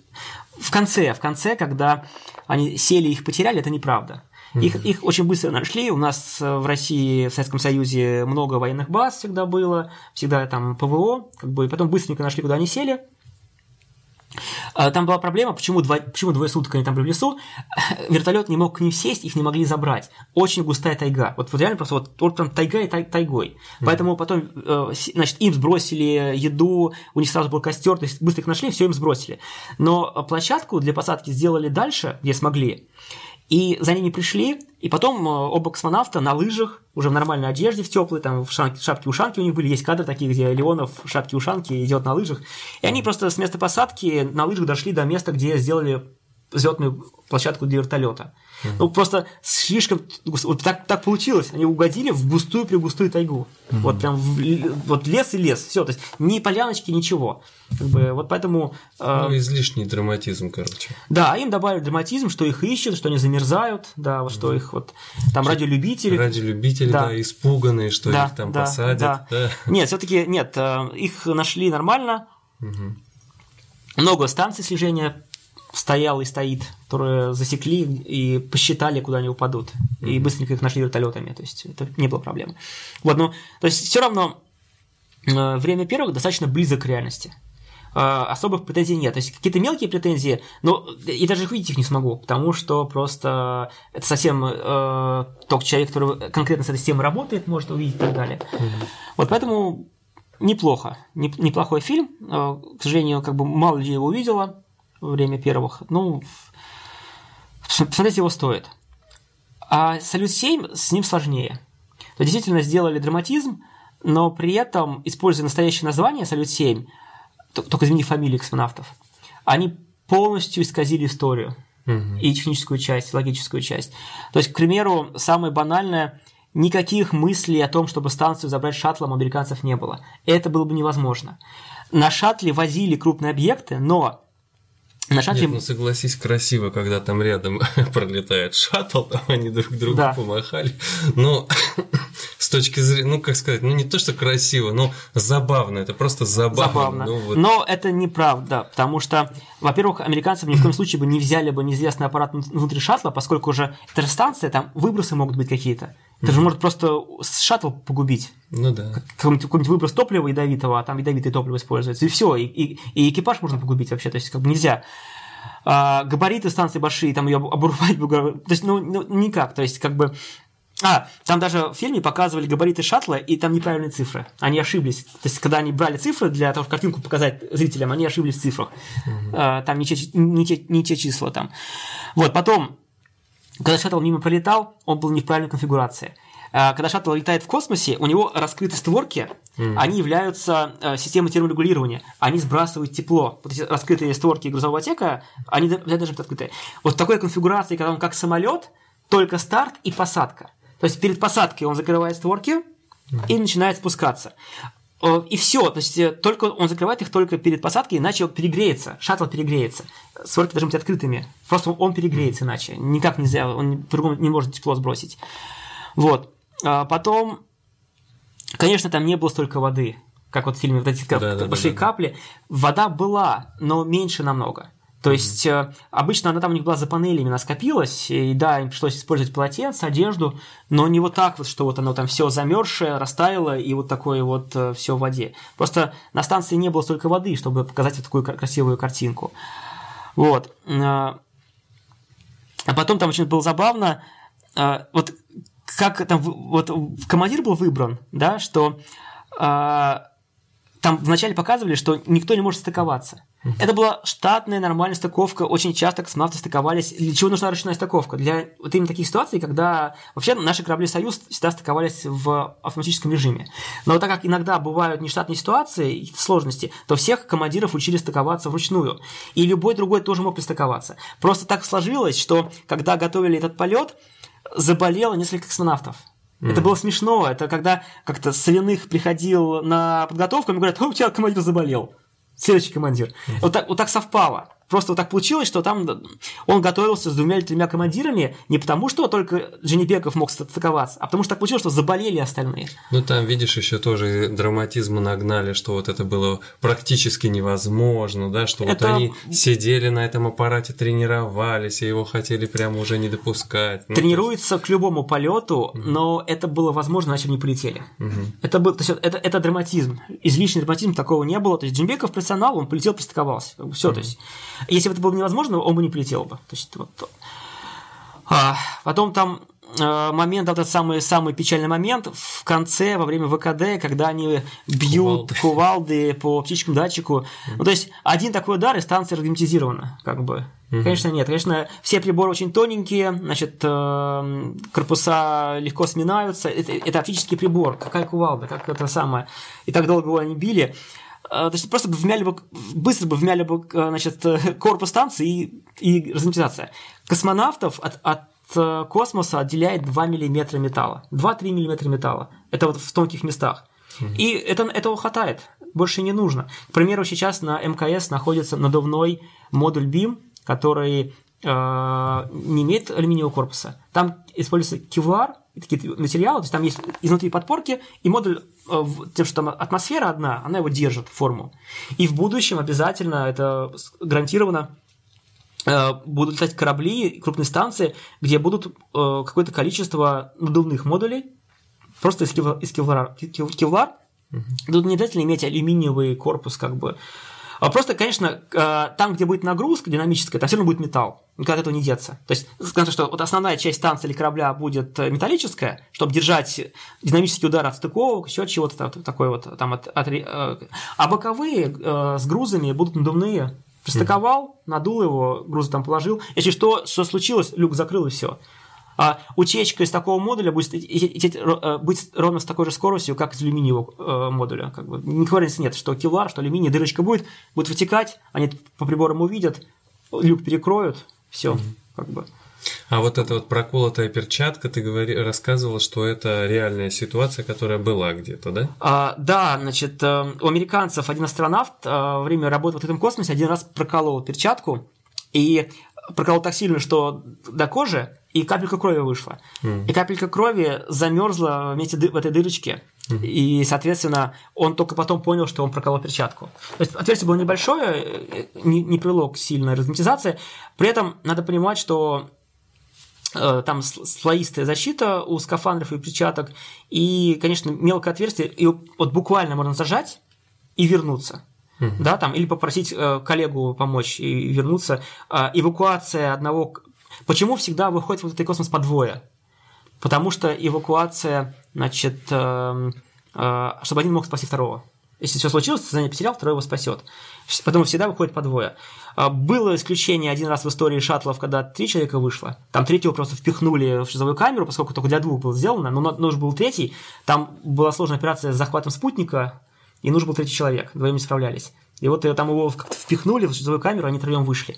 B: в конце, в конце, когда они сели и их потеряли, это неправда. Их, их очень быстро нашли. У нас в России, в Советском Союзе много военных баз всегда было, всегда там ПВО, как бы, и потом быстренько нашли, куда они сели. А, там была проблема, почему, два, почему двое суток они там были в лесу, вертолет не мог к ним сесть, их не могли забрать. Очень густая тайга. Вот, вот реально просто вот, вот прям тайга и тай, тайгой. Mm-hmm. Поэтому потом, э, значит, им сбросили еду, у них сразу был костер, то есть быстро их нашли, все им сбросили. Но площадку для посадки сделали дальше, где смогли. И за ними пришли, и потом э, оба космонавта на лыжах, уже в нормальной одежде, в теплой, там в шапке-ушанке у них были, есть кадры такие, где Леонов в шапке-ушанке идет на лыжах. И они просто с места посадки на лыжах дошли до места, где сделали взлетную площадку для вертолета. Mm-hmm. Ну, просто слишком... Вот так, так получилось. Они угодили в густую пригустую тайгу. Mm-hmm. Вот прям в, вот лес и лес. Все, то есть ни поляночки, ничего. Как бы, вот поэтому...
A: Э, ну, излишний драматизм, короче.
B: Да, им добавили драматизм, что их ищут, что они замерзают, да, вот что mm-hmm. их вот... Там что радиолюбители...
A: Радиолюбители, да, да испуганные, что да, их там да, посадят. Да. Да.
B: Нет, все таки нет, э, их нашли нормально. Угу. Много станций слежения стоял и стоит, которые засекли и посчитали, куда они упадут. Mm-hmm. И быстренько их нашли вертолетами. То есть это не было проблемы. Вот, ну, то есть все равно э, время первых достаточно близко к реальности. Э, особых претензий нет. То есть какие-то мелкие претензии, но и даже увидеть их не смогу, потому что просто это совсем э, только человек, который конкретно с этой системой работает, может увидеть и так далее. Mm-hmm. Вот поэтому неплохо, неплохой фильм. Э, к сожалению, как бы мало людей его увидело время первых, ну, посмотреть его стоит. А Салют 7 с ним сложнее. То действительно сделали драматизм, но при этом, используя настоящее название Салют 7, только изменив фамилии космонавтов, они полностью исказили историю угу. и техническую часть, логическую часть. То есть, к примеру, самое банальное, никаких мыслей о том, чтобы станцию забрать шаттлом американцев не было. Это было бы невозможно. На шаттле возили крупные объекты, но
A: на шаттле... Нет, ну согласись, красиво, когда там рядом пролетает шаттл, там они друг другу да. помахали. Но с точки зрения, ну как сказать, ну не то, что красиво, но забавно, это просто забавно. Забавно.
B: Ну, вот. Но это неправда, потому что, во-первых, американцы ни в коем случае бы не взяли бы неизвестный аппарат внутри шаттла, поскольку уже это станция, там выбросы могут быть какие-то. Это же может просто шаттл погубить.
A: Ну да.
B: Какой-нибудь, какой-нибудь выброс топлива ядовитого, а там ядовитое топливо используется. И все, и, и, и экипаж можно погубить вообще. То есть, как бы нельзя. А, габариты станции большие, там ее оборвать. То есть, ну, ну, никак. То есть, как бы. А, там даже в фильме показывали габариты шаттла, и там неправильные цифры. Они ошиблись. То есть, когда они брали цифры для того, чтобы картинку показать зрителям, они ошиблись в цифрах. Угу. А, там не те, не, те, не те числа там. Вот, потом когда шаттл мимо пролетал, он был не в правильной конфигурации. э, когда шаттл летает в космосе, у него раскрыты створки, mm. они являются э, системой терморегулирования, они сбрасывают тепло. Вот эти раскрытые створки грузового отсека, они даже быть открытые. Вот в такой конфигурации, когда он как самолет, только старт и посадка. То есть перед посадкой он закрывает створки и начинает спускаться. И все, то есть э, только он закрывает их только перед посадкой, иначе он перегреется, шаттл перегреется. Створки должны быть открытыми. Просто он перегреется иначе. Никак нельзя, он по-другому не может тепло сбросить. Вот. А потом, конечно, там не было столько воды, как вот в фильме вот эти да, большие да, да, капли. Вода была, но меньше намного. То есть mm-hmm. обычно она там у них была за панелями, она скопилась, и да, им пришлось использовать полотенце, одежду, но не вот так вот, что вот оно там все замерзшее, растаяло, и вот такое вот э, все в воде. Просто на станции не было столько воды, чтобы показать вот такую красивую картинку. Вот. А потом там очень было забавно, а, вот как там вот командир был выбран, да, что там вначале показывали, что никто не может стыковаться. Это была штатная нормальная стыковка. Очень часто космонавты стыковались. Для чего нужна ручная стыковка? Для вот именно таких ситуаций, когда вообще наши корабли «Союз» всегда стыковались в автоматическом режиме. Но так как иногда бывают нештатные ситуации и сложности, то всех командиров учили стыковаться вручную. И любой другой тоже мог пристыковаться. Просто так сложилось, что когда готовили этот полет, заболело несколько космонавтов. Mm. Это было смешно. Это когда как-то Соляных приходил на подготовку, и говорят, у тебя командир заболел следующий командир. Вот, так, вот так совпало. Просто вот так получилось, что там он готовился с двумя или тремя командирами не потому, что только Дженебеков мог стыковаться, а потому что так получилось, что заболели остальные.
A: Ну там, видишь, еще тоже драматизма нагнали, что вот это было практически невозможно, да, что это... вот они сидели на этом аппарате, тренировались, и его хотели прямо уже не допускать.
B: Ну, Тренируется есть... к любому полету, угу. но это было возможно, иначе не полетели. Угу. Это, был, то есть, это, это драматизм. Излишний драматизм такого не было. То есть Дженбеков профессионал, он полетел, пристыковался. Все, угу. то есть если бы это было невозможно, он бы не полетел бы. То есть, вот, а, потом там э, момент, этот самый, самый печальный момент в конце, во время ВКД, когда они бьют кувалды, кувалды по птичьему датчику. Mm-hmm. Ну, то есть, один такой удар, и станция разгерметизирована, как бы. Mm-hmm. Конечно, нет. Конечно, все приборы очень тоненькие, значит, э, корпуса легко сминаются. Это, это оптический прибор. Какая кувалда, как это самое. И так долго его они били. А, то есть просто бы вмяли бы, быстро бы вмяли бы а, значит, корпус станции и, и разметизация. Космонавтов от, от э, космоса отделяет 2 мм металла. 2-3 мм металла. Это вот в тонких местах. И это, этого хватает. Больше не нужно. К примеру, сейчас на МКС находится надувной модуль BIM, который э, не имеет алюминиевого корпуса. Там используется кевлар, такие материалы, то есть там есть изнутри подпорки, и модуль, э, тем, что там атмосфера одна, она его держит, форму. И в будущем обязательно, это гарантированно, э, будут летать корабли, крупные станции, где будут э, какое-то количество надувных модулей, просто из, кевлара, из кевлар. Тут не обязательно иметь алюминиевый корпус, как бы, а просто, конечно, э, там, где будет нагрузка динамическая, там все равно будет металл. Никуда от этого не деться. То есть, скажем, что вот основная часть станции или корабля будет э, металлическая, чтобы держать динамический удар от стыковок, еще чего-то такое вот там от, от, э, а боковые с грузами будут надувные. Пристыковал, надул его, грузы там положил. Если что, что случилось, люк закрыл и все. А утечка из такого модуля будет э, быть ровно с такой же скоростью, как из алюминиевого э, модуля. Как бы. Никакой разницы нет, что кевлар, что алюминий, дырочка будет, будет вытекать, они по приборам увидят, люк перекроют, все, mm-hmm. как бы.
A: А вот эта вот проколотая перчатка, ты говори, рассказывала, что это реальная ситуация, которая была где-то, да?
B: А, да, значит, э, у американцев один астронавт во время работы в этом космосе один раз проколол перчатку, и проколол так сильно, что до кожи, и капелька крови вышла. Mm. И капелька крови замерзла вместе в этой дырочке. Mm. И, соответственно, он только потом понял, что он проколол перчатку. То есть отверстие было небольшое, не, не привело к сильной разметизации. При этом надо понимать, что э, там слоистая защита у скафандров и перчаток, и, конечно, мелкое отверстие, и вот буквально можно зажать и вернуться. Uh-huh. Да, там, или попросить э, коллегу помочь и вернуться. Э, эвакуация одного Почему всегда выходит в этот космос по двое? Потому что эвакуация, значит, э, э, чтобы один мог спасти второго. Если все случилось, сознание потерял, второй его спасет. Поэтому всегда выходит по двое. А, было исключение один раз в истории шаттлов, когда три человека вышло. Там третьего просто впихнули в шизовую камеру, поскольку только для двух было сделано, но нужен был третий. Там была сложная операция с захватом спутника, и нужен был третий человек. Вдвоем не справлялись. И вот э, там его как-то впихнули в шизовую камеру, они троем вышли.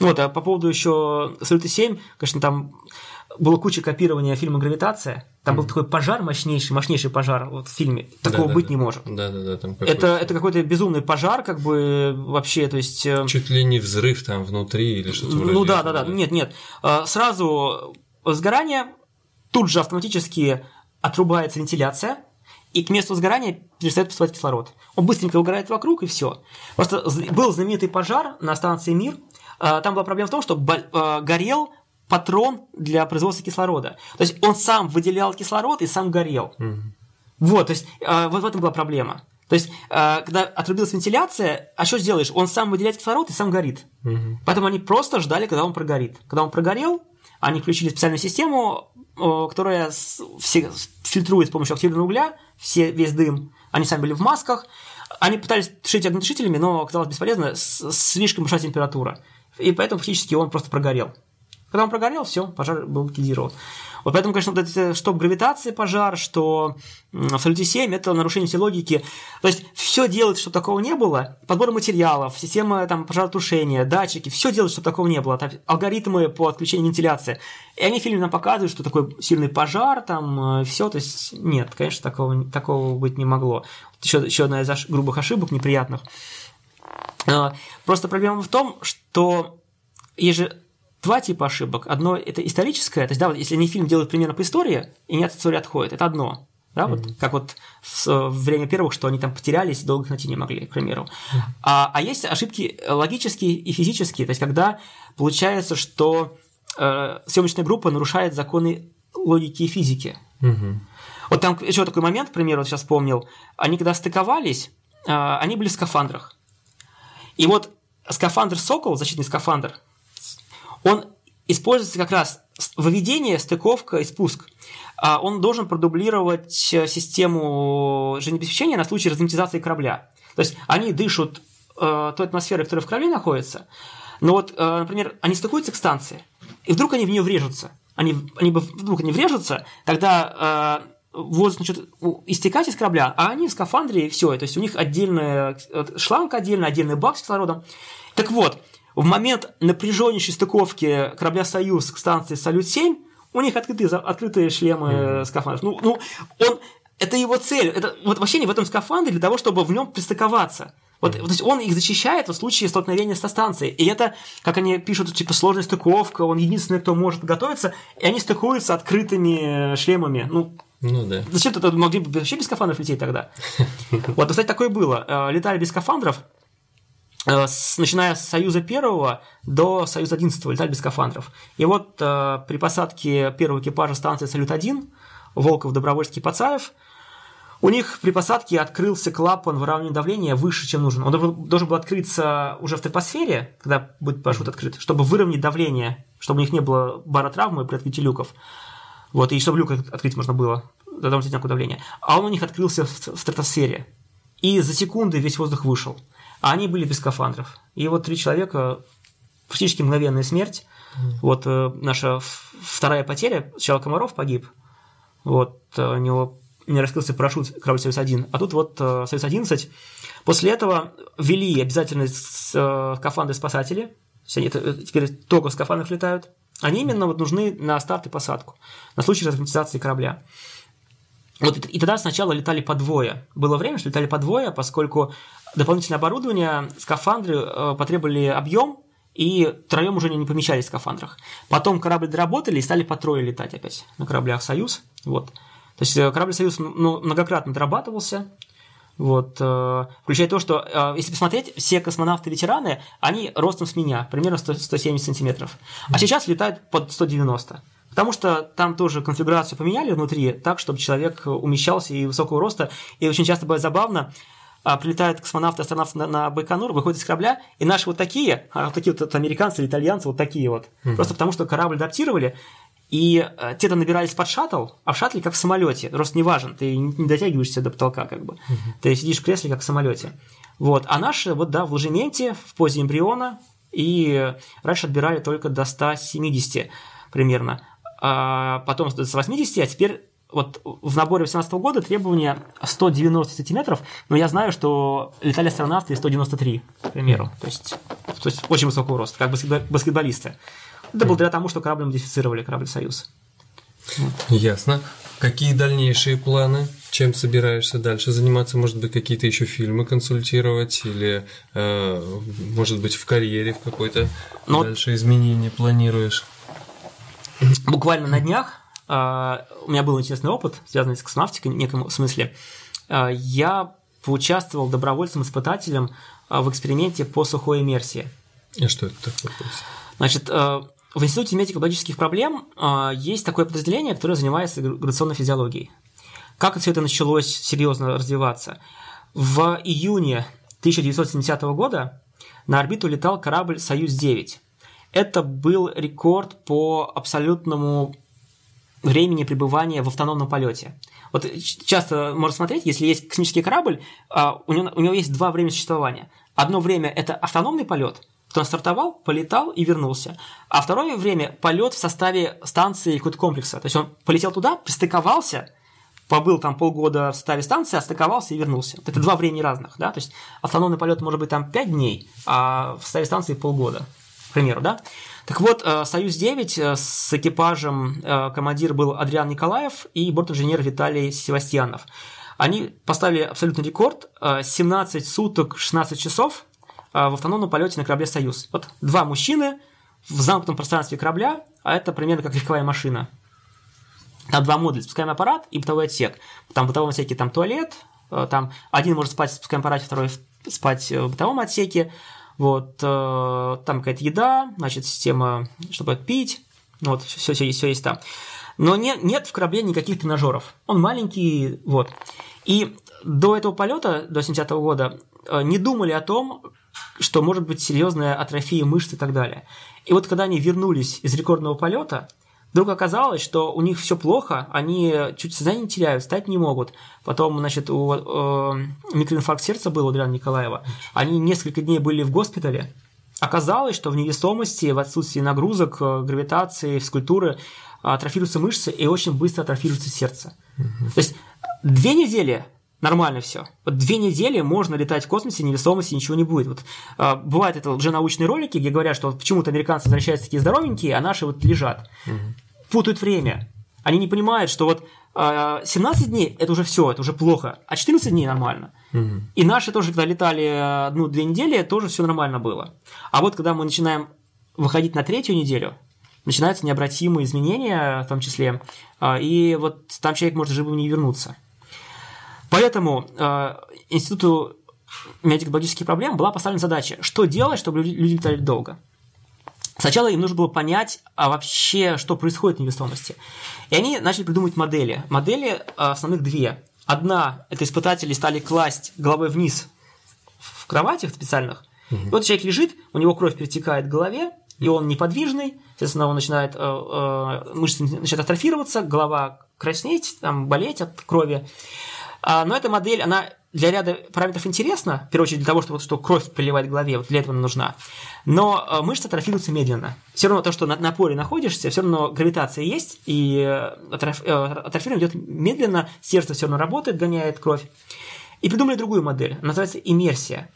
B: Вот, а по поводу еще Салюта 7, конечно, там было куча копирования фильма «Гравитация». Там mm-hmm. был такой пожар мощнейший, мощнейший пожар вот в фильме. Такого
A: да,
B: быть
A: да,
B: не может.
A: Да, да, да. Там
B: это, это какой-то безумный пожар, как бы вообще, то есть... Э,
A: Чуть ли не взрыв там внутри или что-то вроде
B: Ну да, да, да. Нет, нет. А, сразу сгорание, тут же автоматически отрубается вентиляция, и к месту сгорания перестает поступать кислород. Он быстренько угорает вокруг, и все. Просто был знаменитый пожар на станции «Мир», там была проблема в том, что а, горел патрон для производства кислорода. То есть он сам выделял кислород и сам горел. Mm-hmm. Вот, то есть а, вот в этом была проблема. То есть, когда отрубилась вентиляция, а что сделаешь? Он сам выделяет кислород и сам горит. Угу. Поэтому они просто ждали, когда он прогорит. Когда он прогорел, они включили специальную систему, которая фильтрует с помощью активного угля все, весь дым. Они сами были в масках. Они пытались тушить огнетушителями, но оказалось бесполезно, слишком большая температура. И поэтому фактически он просто прогорел. Когда он прогорел, все, пожар был ликвидирован. Вот поэтому, конечно, вот это, что гравитации пожар, что в Салюте 7 это нарушение всей логики. То есть все делает, чтобы такого не было. Подбор материалов, система там, пожаротушения, датчики, все делает, чтобы такого не было. Там, алгоритмы по отключению вентиляции. И они в фильме нам показывают, что такой сильный пожар, там э, все. То есть нет, конечно, такого, такого быть не могло. Еще, еще одна из грубых ошибок неприятных. А, просто проблема в том, что есть же два типа ошибок. Одно – это историческое, то есть, да, вот если они фильм делают примерно по истории, и не от истории отходят, это одно. Да, mm-hmm. вот как вот в время первых, что они там потерялись и долго их найти не могли, к примеру. Mm-hmm. А, а есть ошибки логические и физические, то есть когда получается, что э, съемочная группа нарушает законы логики и физики. Mm-hmm. Вот там еще такой момент, к примеру, вот сейчас вспомнил. Они когда стыковались, э, они были в скафандрах. И вот скафандр «Сокол», защитный скафандр, он используется как раз выведение, стыковка и спуск. А он должен продублировать э, систему жизнеобеспечения на случай разгерметизации корабля. То есть они дышат э, той атмосферой, которая в корабле находится, но вот, э, например, они стыкуются к станции, и вдруг они в нее врежутся. Они, они вдруг они врежутся, тогда воздух начнет истекать из корабля, а они в скафандре, и все. То есть у них отдельный шланг отдельно, отдельный бак с кислородом. Так вот, в момент напряженнейшей стыковки корабля «Союз» к станции «Салют-7» у них открытые, открытые шлемы mm-hmm. скафандров. Ну, ну, он, это его цель. Это вот вообще не в этом скафандре для того, чтобы в нем пристыковаться. Вот, то есть он их защищает в случае столкновения со станцией. И это, как они пишут, типа сложная стыковка, он единственный, кто может готовиться, и они стыкуются открытыми шлемами. Ну,
A: ну да.
B: Зачем тогда могли бы вообще без скафандров лететь тогда? Вот, кстати, такое было. Э, летали без скафандров, э, начиная с Союза первого до Союза 11 летали без скафандров. И вот э, при посадке первого экипажа станции Салют-1 Волков, Добровольский, Пацаев у них при посадке открылся клапан выравнивания давления выше, чем нужен. Он должен был открыться уже в тропосфере, когда будет парашют открыт, чтобы выровнять давление, чтобы у них не было баротравмы при открытии люков. Вот, и чтобы люк открыть можно было, должно быть одинаковое давление. А он у них открылся в, в стратосфере. И за секунды весь воздух вышел. А они были без скафандров. И вот три человека, практически мгновенная смерть. Mm. Вот э, наша вторая потеря, сначала Комаров погиб, вот э, у него не раскрылся парашют корабль «Союз-1», а тут вот э, «Союз-11». После этого ввели обязательно э, скафандры спасатели, то есть они это, э, теперь только в скафандрах летают, они именно вот нужны на старт и посадку, на случай разгерметизации корабля. Вот и тогда сначала летали по двое. Было время, что летали по двое, поскольку дополнительное оборудование, скафандры э, потребовали объем, и троем уже не помещались в скафандрах. Потом корабль доработали и стали по трое летать опять на кораблях «Союз». Вот. То есть э, корабль «Союз» ну, многократно дорабатывался, вот, э, включая то, что, э, если посмотреть, все космонавты-ветераны, они ростом с меня, примерно 100, 170 сантиметров. А сейчас летают под 190. Потому что там тоже конфигурацию поменяли внутри так, чтобы человек умещался и высокого роста. И очень часто бывает забавно, а, прилетают космонавты, астронавты на, на Байконур, выходят из корабля, и наши вот такие, а вот такие вот американцы или итальянцы, вот такие вот. Угу. Просто потому, что корабль адаптировали, И э, те-то набирались под шаттл, а в шаттле как в самолете. Рост не важен, ты не дотягиваешься до потолка, как бы. Угу. Ты сидишь в кресле, как в самолете. Вот. А наши, вот да, в ложементе, в позе эмбриона, и раньше отбирали только до 170 примерно. А потом до 180, а теперь вот в наборе 2018 года требования 190 сантиметров, но я знаю, что летали астронавты 193, к примеру. То есть, то есть очень высокого роста, как баскетболисты. Это благодаря тому, что корабль модифицировали, корабль «Союз».
A: Ясно. Какие дальнейшие планы? Чем собираешься дальше заниматься? Может быть, какие-то еще фильмы консультировать или, э, может быть, в карьере в какой-то Но... дальше изменения планируешь?
B: Буквально на днях а, у меня был интересный опыт, связанный с космонавтикой в неком смысле. А, я поучаствовал добровольцем-испытателем а, в эксперименте по сухой иммерсии.
A: И что это такое?
B: Значит, в Институте медико-биологических проблем есть такое подразделение, которое занимается гравитационной физиологией. Как все это началось серьезно развиваться? В июне 1970 года на орбиту летал корабль «Союз-9». Это был рекорд по абсолютному времени пребывания в автономном полете. Вот часто можно смотреть, если есть космический корабль, а, у него, у него есть два времени существования. Одно время – это автономный полет, он стартовал, полетал и вернулся. А второе время – полет в составе станции какого-то комплекса. То есть он полетел туда, пристыковался, побыл там полгода в составе станции, отстыковался и вернулся. Это два времени разных, да, то есть автономный полет может быть там 5 дней, а в составе станции полгода, к примеру, да. Так вот, э, «Союз-9» э, с экипажем э, командир был Адриан Николаев и борт-инженер Виталий Севастьянов. Они поставили абсолютный рекорд – 17 суток 16 часов в автономном полете на корабле «Союз». Вот два мужчины в замкнутом пространстве корабля, а это примерно как легковая машина. Там два модуля, спускаемый аппарат и бытовой отсек. Там в бытовом отсеке там туалет, там один может спать в спускаемом аппарате, второй спать в бытовом отсеке. Вот, э, там какая-то еда, значит, система, чтобы пить, вот, все, все, все есть там. Но не, нет в корабле никаких тренажеров. Он маленький, вот. И до этого полета, до 70-го года, э, не думали о том, что может быть серьезная атрофия мышц и так далее. И вот когда они вернулись из рекордного полета, Вдруг оказалось, что у них все плохо, они чуть сознание теряют, стать не могут. Потом, значит, у э, микроинфаркт сердца был у Адриана Николаева. Они несколько дней были в госпитале. Оказалось, что в невесомости, в отсутствии нагрузок, э, гравитации, физкультуры атрофируются мышцы и очень быстро атрофируется сердце. Угу. То есть две недели нормально все. Вот две недели можно летать в космосе, невесомости, ничего не будет. Вот, э, бывают это уже научные ролики, где говорят, что вот почему-то американцы возвращаются такие здоровенькие, а наши вот лежат. Угу путают время. Они не понимают, что вот 17 а, дней это уже все, это уже плохо, а 14 дней нормально. Угу. И наши тоже, когда летали одну-две недели, тоже все нормально было. А вот когда мы начинаем выходить на третью неделю, начинаются необратимые изменения, в том числе, а, и вот там человек может живым не вернуться. Поэтому э, Институту медико-биологических проблем была поставлена задача, что делать, чтобы люди, летали долго. Сначала им нужно было понять, а вообще, что происходит в невесомости. И они начали придумывать модели. Модели а, основных две. Одна – это испытатели стали класть головой вниз в кроватях специальных. Угу. И вот человек лежит, у него кровь перетекает к голове, и он неподвижный, соответственно, он начинает, э, э, мышцы начинают атрофироваться, голова краснеть, там, болеть от крови. А, но эта модель, она для ряда параметров интересна, в первую очередь для того, что, вот, что кровь приливает к голове, вот для этого она нужна. Но э, мышцы атрофируются медленно. Все равно то, что на напоре находишься, все равно гравитация есть, и э, атроф, э, атрофирование идет медленно, сердце все равно работает, гоняет кровь. И придумали другую модель, называется иммерсия.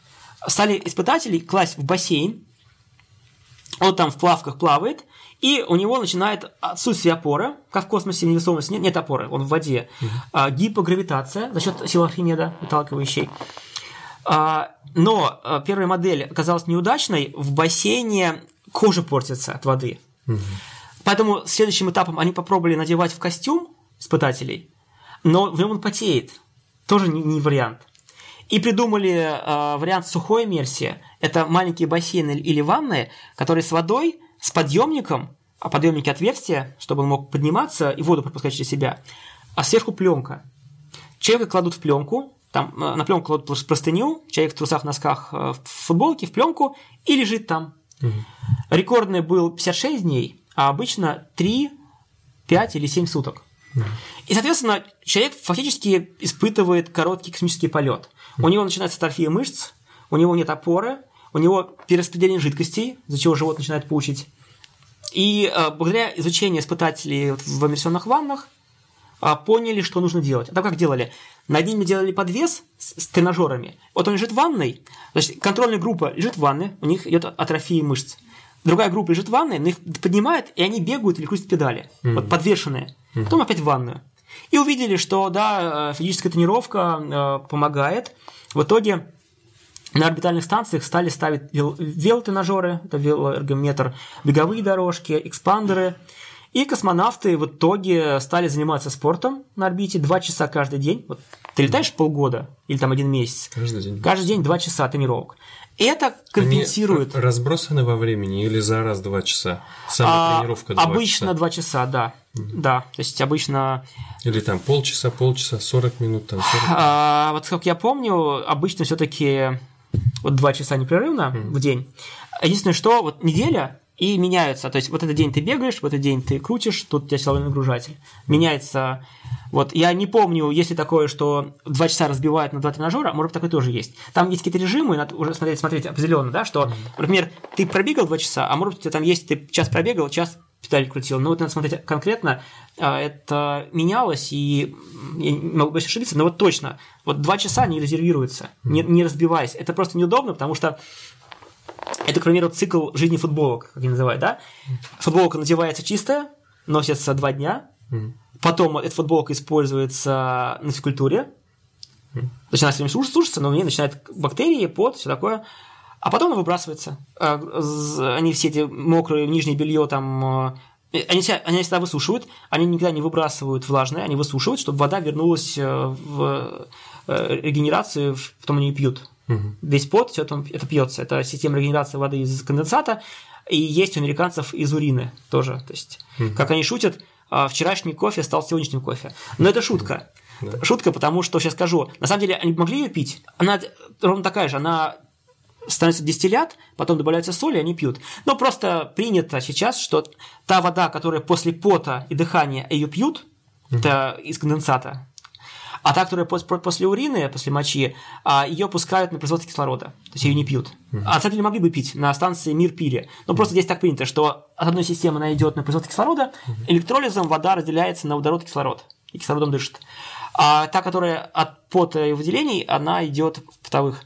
B: Стали испытатели класть в бассейн, он там в плавках плавает, и у него начинает отсутствие опоры, как в космосе невесомости, нет, нет опоры, он в воде, а, гипогравитация за счет сил Архимеда, выталкивающей. А, но а, первая модель оказалась неудачной, в бассейне кожа портится от воды. Угу. Поэтому следующим этапом они попробовали надевать в костюм испытателей, но в нем он потеет. Тоже не, не вариант. И придумали э, вариант сухой иммерсии. Это маленькие бассейны или ванны, которые с водой с подъемником, а подъемники отверстия, чтобы он мог подниматься и воду пропускать через себя, а сверху пленка. Человека кладут в пленку, там э, на пленку кладут простыню, человек в трусах, носках, э, в футболке, в пленку и лежит там. Угу. Рекордный был 56 дней, а обычно 3 5 или 7 суток. И, соответственно, человек фактически испытывает короткий космический полет. У него начинается атрофия мышц, у него нет опоры, у него перераспределение жидкостей, из-за чего живот начинает пучить. И э, благодаря изучению испытателей в иммерсионных ваннах э, поняли, что нужно делать. А так как делали? Над ними делали подвес с, с тренажерами. Вот он лежит в ванной, значит, контрольная группа лежит в ванной, у них идет атрофия мышц. Другая группа лежит в ванной, но их поднимает, и они бегают или крутят педали. Mm-hmm. Вот подвешенные. Mm-hmm. Потом опять в ванную. И увидели, что да, э, физическая тренировка э, помогает. В итоге на орбитальных станциях стали ставить велотренажеры, это велоэргометр, беговые дорожки, экспандеры. И космонавты в итоге стали заниматься спортом на орбите два часа каждый день. Вот ты летаешь полгода или там один месяц.
A: Каждый день.
B: Каждый день два часа тренировок. Это компенсирует.
A: Они разбросаны во времени или за раз два часа? Сама
B: а,
A: тренировка два
B: Обычно
A: часа.
B: два часа, да. Mm. Да. То есть обычно.
A: Или там полчаса, полчаса, 40 минут, там 40 минут.
B: А, вот как я помню, обычно все-таки вот два часа непрерывно mm. в день. Единственное, что вот неделя и меняются. То есть вот этот день ты бегаешь, в этот день ты крутишь, тут у тебя силовой нагружатель. Меняется. Вот я не помню, есть ли такое, что два часа разбивают на два тренажера, может быть, такое тоже есть. Там есть какие-то режимы, надо уже смотреть, смотреть определенно, да, что, например, ты пробегал два часа, а может быть, у тебя там есть, ты час пробегал, час педаль крутил. Ну вот надо смотреть конкретно, а, это менялось, и я не могу больше ошибиться, но вот точно, вот два часа не резервируется, не, не разбиваясь. Это просто неудобно, потому что это, к примеру, цикл жизни футболок, как они называют, да? Футболка надевается чистая, носится два дня, потом эта футболка используется на физкультуре, она все время сушится, но у нее начинают бактерии, пот, все такое. А потом она выбрасывается. А, они все эти мокрые, нижнее белье там э, они себя, они себя высушивают, они никогда не выбрасывают влажное, они высушивают, чтобы вода вернулась э, в э, регенерацию, потом они пьют. Угу. Весь пот, все это, это пьется. Это система регенерации воды из конденсата. И есть у американцев из урины тоже. То есть, угу. как они шутят, «А, вчерашний кофе стал сегодняшним кофе. Но это шутка. Да. Шутка, потому что, сейчас скажу, на самом деле они могли ее пить. Она ровно такая же, она становится дистиллят, потом добавляется соль, и они пьют. Но просто принято сейчас, что та вода, которая после пота и дыхания ее пьют, mm это из конденсата, а та, которая после урины, после мочи, а, ее пускают на производство кислорода. То есть ее не пьют. А деле могли бы пить на станции Мир пили. Но просто здесь так принято, что от одной системы она идет на производство кислорода, электролизом вода разделяется на водород и кислород. И кислородом дышит. А та, которая от пота и выделений, она идет в потовых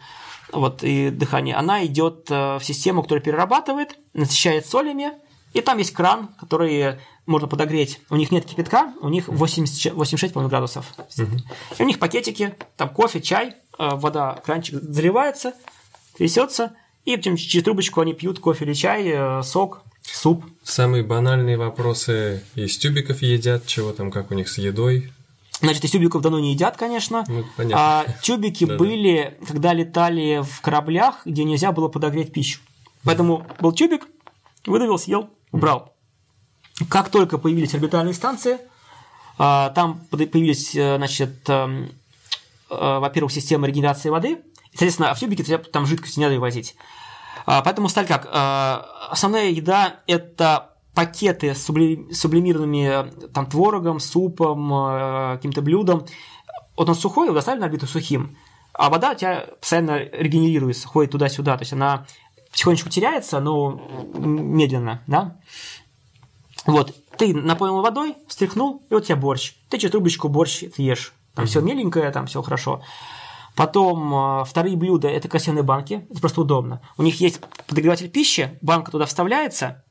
B: вот, и дыхание, она идет э, в систему, которая перерабатывает, насыщает солями, и там есть кран, который можно подогреть. У них нет кипятка, у них 80, 86 градусов. Угу. И у них пакетики, там кофе, чай, э, вода, кранчик заливается, трясется, и потом через трубочку они пьют кофе или чай, э, сок, суп.
A: Самые банальные вопросы из тюбиков едят, чего там, как у них с едой.
B: Значит, из тюбиков давно не едят, конечно.
A: Ну, понятно. А
B: тюбики были, когда летали в кораблях, где нельзя было подогреть пищу. Поэтому был тюбик, выдавил, съел, убрал. Как только появились орбитальные станции, а, там появились, э, значит, эм, э, во-первых, система регенерации воды, и, соответственно, в тюбике там жидкость не надо возить. А, поэтому сталь как? Основная еда – это пакеты с сублимированными там, творогом, супом, каким-то блюдом. Вот он сухой, его доставили на орбиту сухим, а вода у тебя постоянно регенерируется, ходит туда-сюда, то есть она потихонечку теряется, но медленно, да? Вот, ты наполнил водой, встряхнул, и вот у тебя борщ. Ты через трубочку борщ ешь. Там mm-hmm. все меленькое, там все хорошо. Потом э, вторые блюда – это кассетные банки. Это просто удобно. У них есть подогреватель пищи, банка туда вставляется,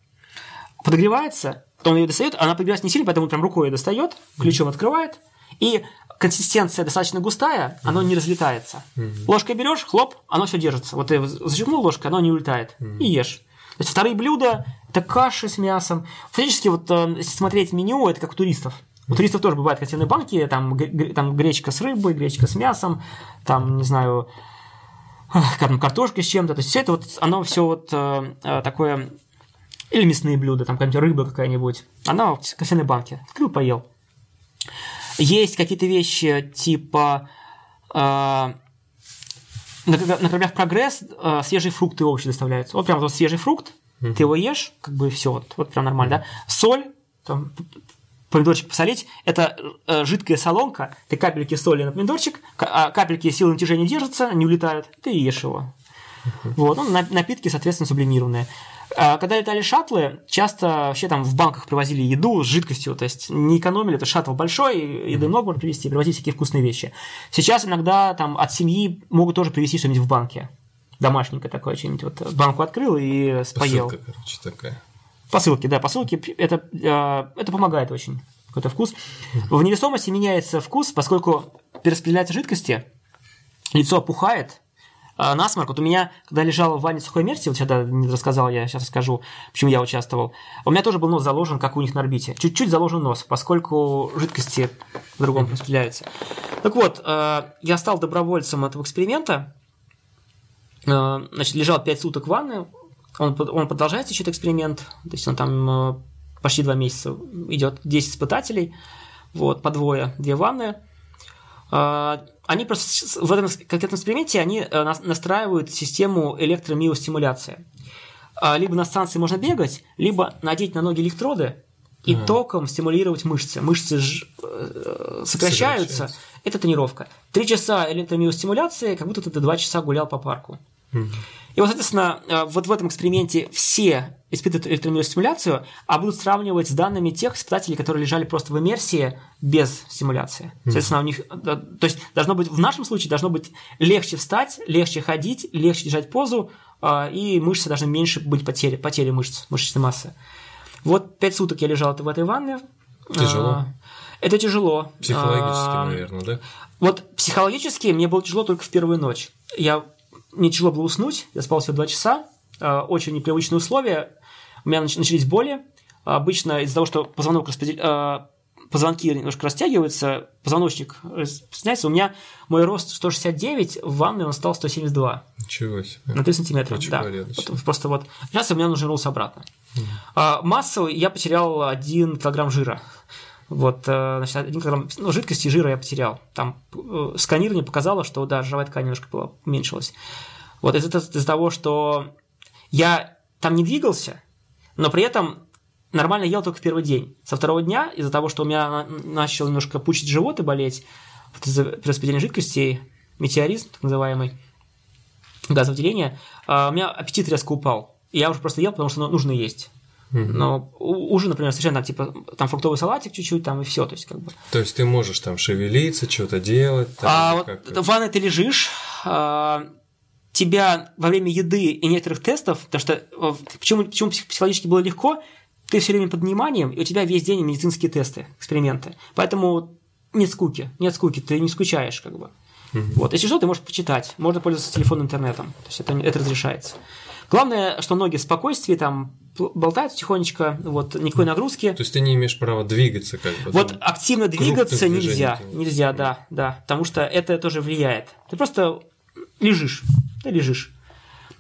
B: подогревается, потом ее достает, она подогревается не сильно, поэтому прям рукой ее достает, ключом открывает, и консистенция достаточно густая, оно не разлетается. Mm-hmm. Ложкой берешь, хлоп, оно все держится. Вот ты зачерпнул ложкой, оно не улетает. Mm-hmm. И ешь. То есть вторые блюда – это каши с мясом. Фактически, вот э, если смотреть меню, это как у туристов. У туристов тоже бывают котельные банки, там, там гречка с рыбой, гречка с мясом, там, не знаю, картошка с чем-то. То есть все это вот, оно все вот э, э, такое, или мясные блюда, там какая-нибудь рыба какая-нибудь. Она в кофейной банке. Открыл, поел. Есть какие-то вещи типа э, на, на кораблях прогресс э, свежие фрукты и овощи доставляются. Вот прям вот свежий фрукт, ты его ешь, как бы все, вот, вот прям нормально, да. Соль, там, помидорчик посолить. Это э, жидкая солонка, ты капельки соли на помидорчик, а капельки силы натяжения держатся, не улетают, ты ешь его. Вот, ну, напитки, соответственно, сублимированные. А когда летали шаттлы, часто вообще там в банках привозили еду с жидкостью, то есть не экономили, это шаттл большой, еды много можно привезти, привозить всякие вкусные вещи. Сейчас иногда там от семьи могут тоже привезти что-нибудь в банке. Домашненькое такое что-нибудь. Вот банку открыл и споел.
A: Посылка, короче, такая.
B: Посылки, да, посылки, это, э, это помогает очень, какой-то вкус. В невесомости меняется вкус, поскольку перераспределяются жидкости, лицо опухает, а, насморк. Вот у меня, когда лежал в ванне сухой мерси, вот сейчас не рассказал, я сейчас расскажу, почему я участвовал. У меня тоже был нос заложен, как у них на орбите. Чуть-чуть заложен нос, поскольку жидкости по-другому распределяются. Так вот, а, я стал добровольцем этого эксперимента. А, значит, лежал 5 суток в ванне. Он, он продолжается еще этот эксперимент. То есть он там почти 2 месяца идет 10 испытателей. Вот, по двое, две ванны они просто в этом конкретном эксперименте они э, настраивают систему электромиостимуляции. А, либо на станции можно бегать, либо надеть на ноги электроды и а. током стимулировать мышцы. Мышцы ж, э, сокращаются. Это тренировка. Три часа электромиостимуляции, как будто ты два часа гулял по парку. Угу. И вот, соответственно, э, вот в этом эксперименте все испытывают электромиостимуляцию, а будут сравнивать с данными тех испытателей, которые лежали просто в иммерсии без стимуляции. Соответственно, у них, то есть должно быть, в нашем случае должно быть легче встать, легче ходить, легче держать позу, а, и мышцы должны меньше быть потери, потери мышц, мышечной массы. Вот пять суток я лежал в этой ванне.
A: Тяжело. А,
B: это тяжело.
A: Психологически, а, наверное, да?
B: Вот психологически мне было тяжело только в первую ночь. Я тяжело было уснуть, я спал всего два часа, очень непривычные условия, у меня начались боли. Обычно из-за того, что позвонок распредел... А, позвонки немножко растягиваются, позвоночник распространяется. У меня мой рост 169, в ванной он стал 172.
A: Ничего себе.
B: На 3 сантиметра, Очень да. Вот, просто вот. Сейчас у меня нужно вернулся обратно. Угу. А, массу я потерял 1 килограмм жира. Вот, э, значит, 1 килограмм ну, жидкости и жира я потерял. Там э, сканирование показало, что, да, жировая ткань немножко была, уменьшилась. Вот из-за из того, что я там не двигался, но при этом нормально ел только в первый день. Со второго дня, из-за того, что у меня начал немножко пучить живот и болеть, вот из-за перераспределения жидкостей, метеоризм, так называемый, газовыделение, а, у меня аппетит резко упал. И я уже просто ел, потому что нужно есть. Но ужин, например, совершенно типа там фруктовый салатик чуть-чуть, там и все, то есть как бы.
A: То есть ты можешь там шевелиться, что-то делать. Там,
B: а вот в ванной ты лежишь, а, тебя во время еды и некоторых тестов, потому что э, почему, почему психологически было легко, ты все время под вниманием, и у тебя весь день медицинские тесты, эксперименты. Поэтому нет скуки, нет скуки, ты не скучаешь как бы. Угу. Вот. Если что, ты можешь почитать, можно пользоваться телефоном, интернетом, то есть это, это разрешается. Главное, что ноги в спокойствии, там болтают тихонечко, вот, никакой нагрузки.
A: То есть ты не имеешь права двигаться как бы?
B: Вот активно двигаться нельзя, нельзя, да, да, потому что это тоже влияет. Ты просто лежишь, ты лежишь.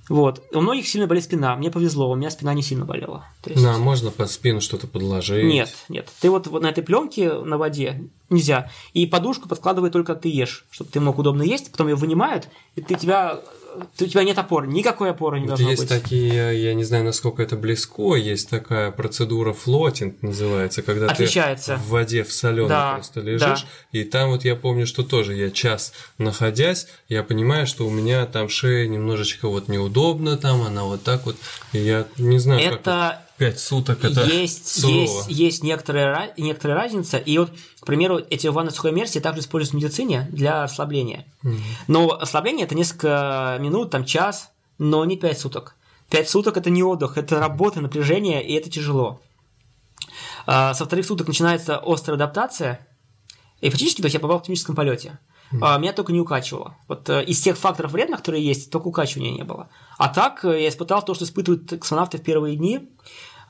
B: Вот. У многих сильно болит спина. Мне повезло, у меня спина не сильно болела.
A: То есть... Да, можно под спину что-то подложить.
B: Нет, нет. Ты вот, вот на этой пленке на воде нельзя. И подушку подкладывай только ты ешь, чтобы ты мог удобно есть. Потом ее вынимают, и ты тебя у тебя нет опоры, никакой опоры не вот должно
A: есть
B: быть.
A: Есть такие, я не знаю, насколько это близко, есть такая процедура флотинг называется, когда
B: Отличается.
A: ты в воде в соленой да, просто лежишь, да. и там вот я помню, что тоже я час находясь, я понимаю, что у меня там шея немножечко вот неудобно, там она вот так вот, и я не знаю,
B: это... как
A: пять суток это
B: есть, сурово. есть, есть некоторая, некоторая разница. И вот, к примеру, эти ванны сухой мерси также используются в медицине для ослабления. Но ослабление это несколько минут, там час, но не пять суток. Пять суток это не отдых, это работа, напряжение, и это тяжело. А, со вторых суток начинается острая адаптация. И фактически, то есть я побывал в космическом полете. А, меня только не укачивало. Вот э, из тех факторов вредных, которые есть, только укачивания не было. А так э, я испытал то, что испытывают космонавты в первые дни.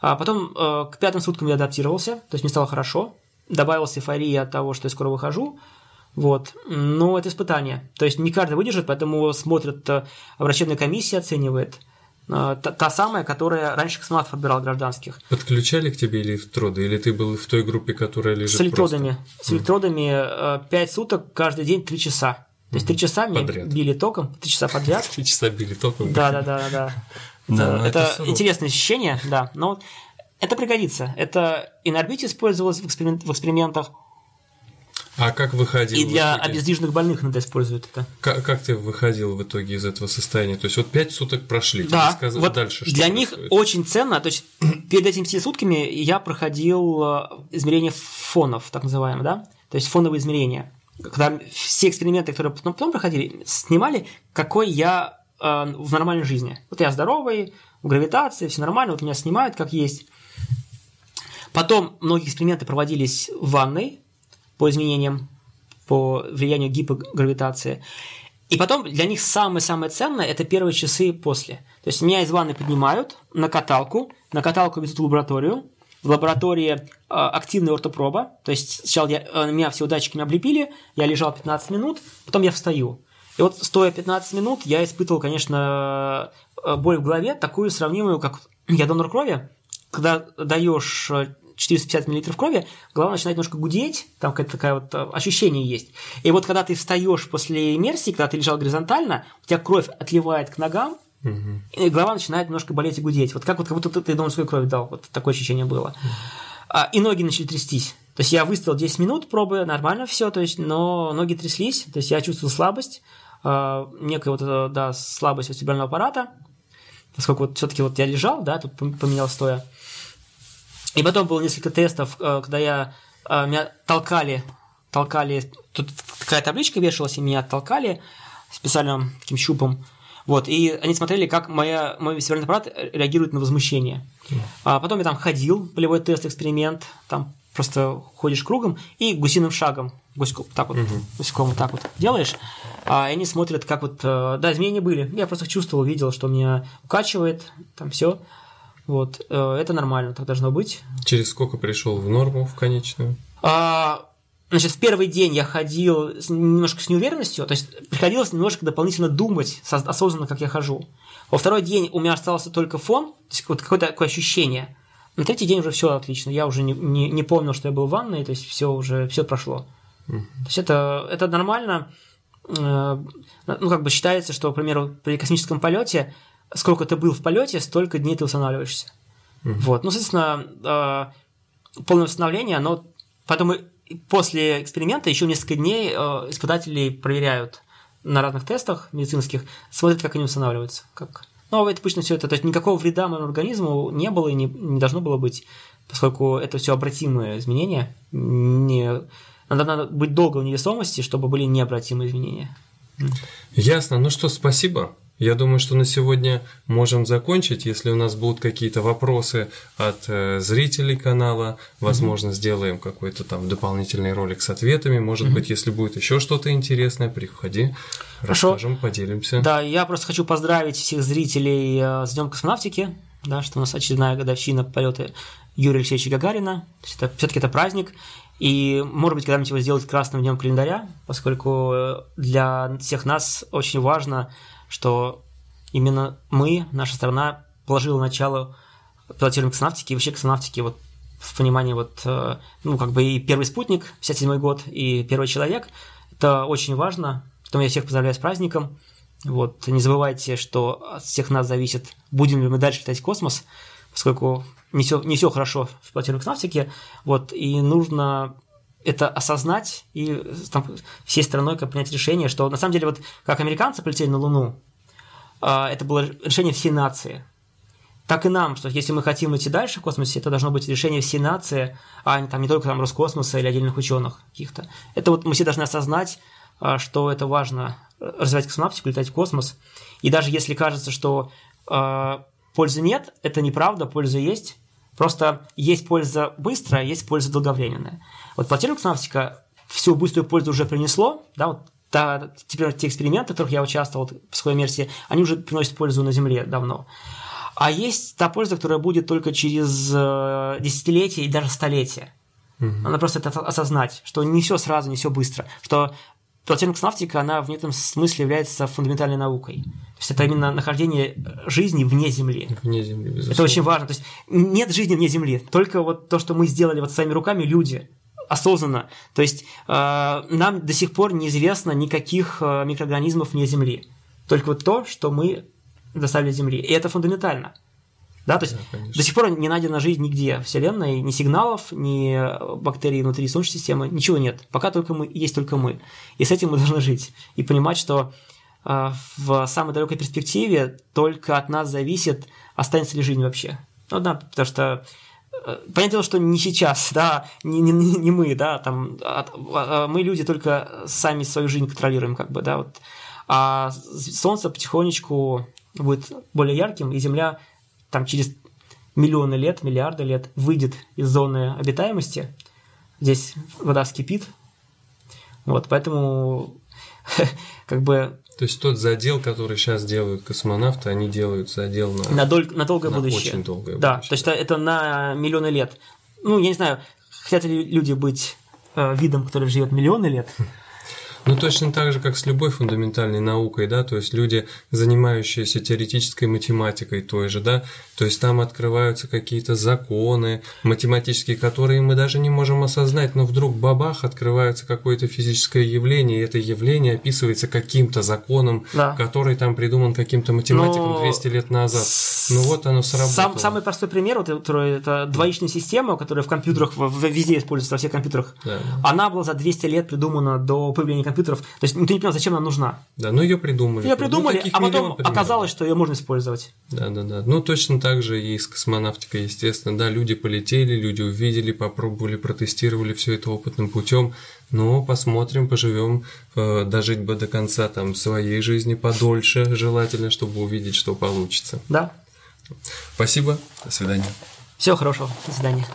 B: А потом э, к пятым суткам я адаптировался, то есть мне стало хорошо, добавилась эйфория от того, что я скоро выхожу, вот. Но это испытание. То есть не каждый выдержит, поэтому смотрят, э, врачебная комиссия оценивает. Э, та, та самая, которая раньше космонавтов отбирала гражданских.
A: Подключали к тебе электроды, или ты был в той группе, которая лежит
B: С электродами. Просто? С электродами 5 суток, каждый день 3 часа. То есть 3 часа подряд. били током, 3 часа подряд.
A: 3 часа били током.
B: Да, да, да, да. Да, это, это интересное ощущение, да. Но это пригодится. Это и на орбите использовалось в, эксперимент, в экспериментах,
A: а как выходил?
B: И для обездвиженных больных надо использовать это.
A: Как, как ты выходил в итоге из этого состояния? То есть вот пять суток прошли.
B: Да. Сказ... Вот дальше что Для происходит? них очень ценно. То есть перед этими пяти сутками я проходил э, измерение фонов, так называемые, да? То есть фоновые измерения. Когда все эксперименты, которые потом, потом проходили, снимали, какой я э, в нормальной жизни. Вот я здоровый, в гравитации, все нормально, вот меня снимают как есть. Потом многие эксперименты проводились в ванной, по изменениям, по влиянию гипогравитации. И потом для них самое-самое ценное – это первые часы после. То есть меня из ванны поднимают на каталку, на каталку везут в лабораторию, в лаборатории э, активная ортопроба, то есть сначала я, э, меня все датчиками облепили, я лежал 15 минут, потом я встаю. И вот стоя 15 минут, я испытывал, конечно, э, боль в голове, такую сравнимую, как я донор крови, когда даешь 450 мл крови, голова начинает немножко гудеть, там какая-то такая вот э, ощущение есть. И вот когда ты встаешь после иммерсии, когда ты лежал горизонтально, у тебя кровь отливает к ногам, угу. и голова начинает немножко болеть и гудеть. Вот как вот как будто ты донорскую кровь дал, вот такое ощущение было. А, и ноги начали трястись. То есть я выставил 10 минут пробы, нормально все, то есть, но ноги тряслись, то есть я чувствовал слабость, э, некая вот, э, да, слабость вестибулярного аппарата, поскольку вот все-таки вот я лежал, да, тут поменял стоя, и потом было несколько тестов, э, когда я э, меня толкали, толкали, тут такая табличка вешалась, и меня толкали специальным таким щупом. Вот, и они смотрели, как моя, мой вестибулярный аппарат реагирует на возмущение. А потом я там ходил, полевой тест, эксперимент, там просто ходишь кругом и гусиным шагом, гуськом, так вот, угу. гуськом вот так вот делаешь, а они смотрят, как вот, э, да, изменения были. Я просто чувствовал, видел, что меня укачивает, там все. Вот, э, это нормально, так должно быть.
A: Через сколько пришел в норму, в конечную?
B: А, значит, в первый день я ходил немножко с неуверенностью, то есть приходилось немножко дополнительно думать осознанно, как я хожу. Во второй день у меня остался только фон, то есть вот какое-то такое ощущение. На третий день уже все отлично, я уже не, не, не помнил, что я был в ванной, то есть все уже все прошло. Mm. То есть это, это нормально. Э, ну, как бы считается, что, к примеру, при космическом полете сколько ты был в полете, столько дней ты восстанавливаешься. Mm-hmm. Вот. Ну, соответственно, э, полное восстановление, оно потом после эксперимента еще несколько дней э, испытатели проверяют на разных тестах медицинских, смотрят, как они восстанавливаются. Как... Ну, это обычно все это, то есть никакого вреда моему организму не было и не, не должно было быть, поскольку это все обратимые изменения. Не... Надо, надо быть долго в невесомости, чтобы были необратимые изменения.
A: Ясно. Ну что, спасибо. Я думаю, что на сегодня можем закончить. Если у нас будут какие-то вопросы от э, зрителей канала, возможно, mm сделаем какой-то там дополнительный ролик с ответами. Может mm быть, если будет еще что-то интересное, приходи, Хорошо. расскажем, поделимся.
B: Да, я просто хочу поздравить всех зрителей э, с Днем космонавтики, да, что у нас очередная годовщина полета Юрия Алексеевича Гагарина. Все-таки это праздник. И, может быть, когда-нибудь его сделать красным днем календаря, поскольку э, для всех нас очень важно что именно мы, наша страна, положила начало пилотированию космонавтики и вообще космонавтики вот в понимании вот, э, ну, как бы и первый спутник, 57 год, и первый человек. Это очень важно. Поэтому я всех поздравляю с праздником. Вот, не забывайте, что от всех нас зависит, будем ли мы дальше летать в космос, поскольку не все, не все хорошо в пилотировании космонавтики. Вот, и нужно это осознать и там, всей страной как принять решение, что на самом деле вот как американцы полетели на Луну, а, это было решение всей нации. Так и нам, что если мы хотим идти дальше в космосе, это должно быть решение всей нации, а не, там, не только там, Роскосмоса или отдельных ученых каких-то. Это вот мы все должны осознать, что это важно развивать космонавтику, летать в космос. И даже если кажется, что э, пользы нет, это неправда, польза есть. Просто есть польза быстрая, есть польза долговременная. Вот планетарная космонавтика всю быструю пользу уже принесло, да, вот та, теперь те эксперименты, в которых я участвовал в своей версии, они уже приносят пользу на Земле давно. А есть та польза, которая будет только через э, десятилетия и даже столетия. Угу. Надо просто это осознать, что не все сразу, не все быстро, что планетарная космонавтика, она в некотором смысле является фундаментальной наукой. То есть это именно нахождение жизни вне Земли.
A: Вне Земли, безусловно.
B: Это очень важно. То есть нет жизни вне Земли. Только вот то, что мы сделали вот своими руками, люди, осознанно. То есть э, нам до сих пор неизвестно никаких э, микроорганизмов вне Земли. Только вот то, что мы доставили Земли. И это фундаментально. Да, то есть да, до сих пор не найдена жизнь нигде в Вселенной, ни сигналов, ни бактерий внутри Солнечной системы, ничего нет. Пока только мы, есть только мы. И с этим мы должны жить. И понимать, что э, в самой далекой перспективе только от нас зависит, останется ли жизнь вообще. Ну да, потому что э, Понятное дело, что не сейчас, да, не, не, не мы, да, там, а, а, мы люди только сами свою жизнь контролируем, как бы, да, вот. А Солнце потихонечку будет более ярким, и Земля там через миллионы лет, миллиарды лет выйдет из зоны обитаемости. Здесь вода вскипит. Вот, поэтому как бы...
A: То есть тот задел, который сейчас делают космонавты, они делают задел на...
B: На, доль... на долгое на будущее.
A: очень долгое
B: да,
A: будущее.
B: то есть это на миллионы лет. Ну, я не знаю, хотят ли люди быть э, видом, который живет миллионы лет,
A: Ну, точно так же, как с любой фундаментальной наукой, да, то есть люди, занимающиеся теоретической математикой той же, да, то есть там открываются какие-то законы математические, которые мы даже не можем осознать, но вдруг бабах открывается какое-то физическое явление, и это явление описывается каким-то законом,
B: да.
A: который там придуман каким-то математиком но... 200 лет назад. Ну вот оно сработало.
B: Сам, самый простой пример, вот, это двоичная система, которая в компьютерах, везде используется, во всех компьютерах,
A: да.
B: она была за 200 лет придумана до появления компьютеров. То есть ну, ты не понял, зачем она нужна.
A: Да, ну ее придумали.
B: Ее придумали, ну, а потом оказалось, что ее можно использовать.
A: Да, да, да. Ну точно так же и с космонавтикой, естественно. Да, люди полетели, люди увидели, попробовали, протестировали все это опытным путем. Но посмотрим, поживем, э, дожить бы до конца там своей жизни подольше, желательно, чтобы увидеть, что получится.
B: Да.
A: Спасибо. До свидания.
B: Всего хорошего. До свидания.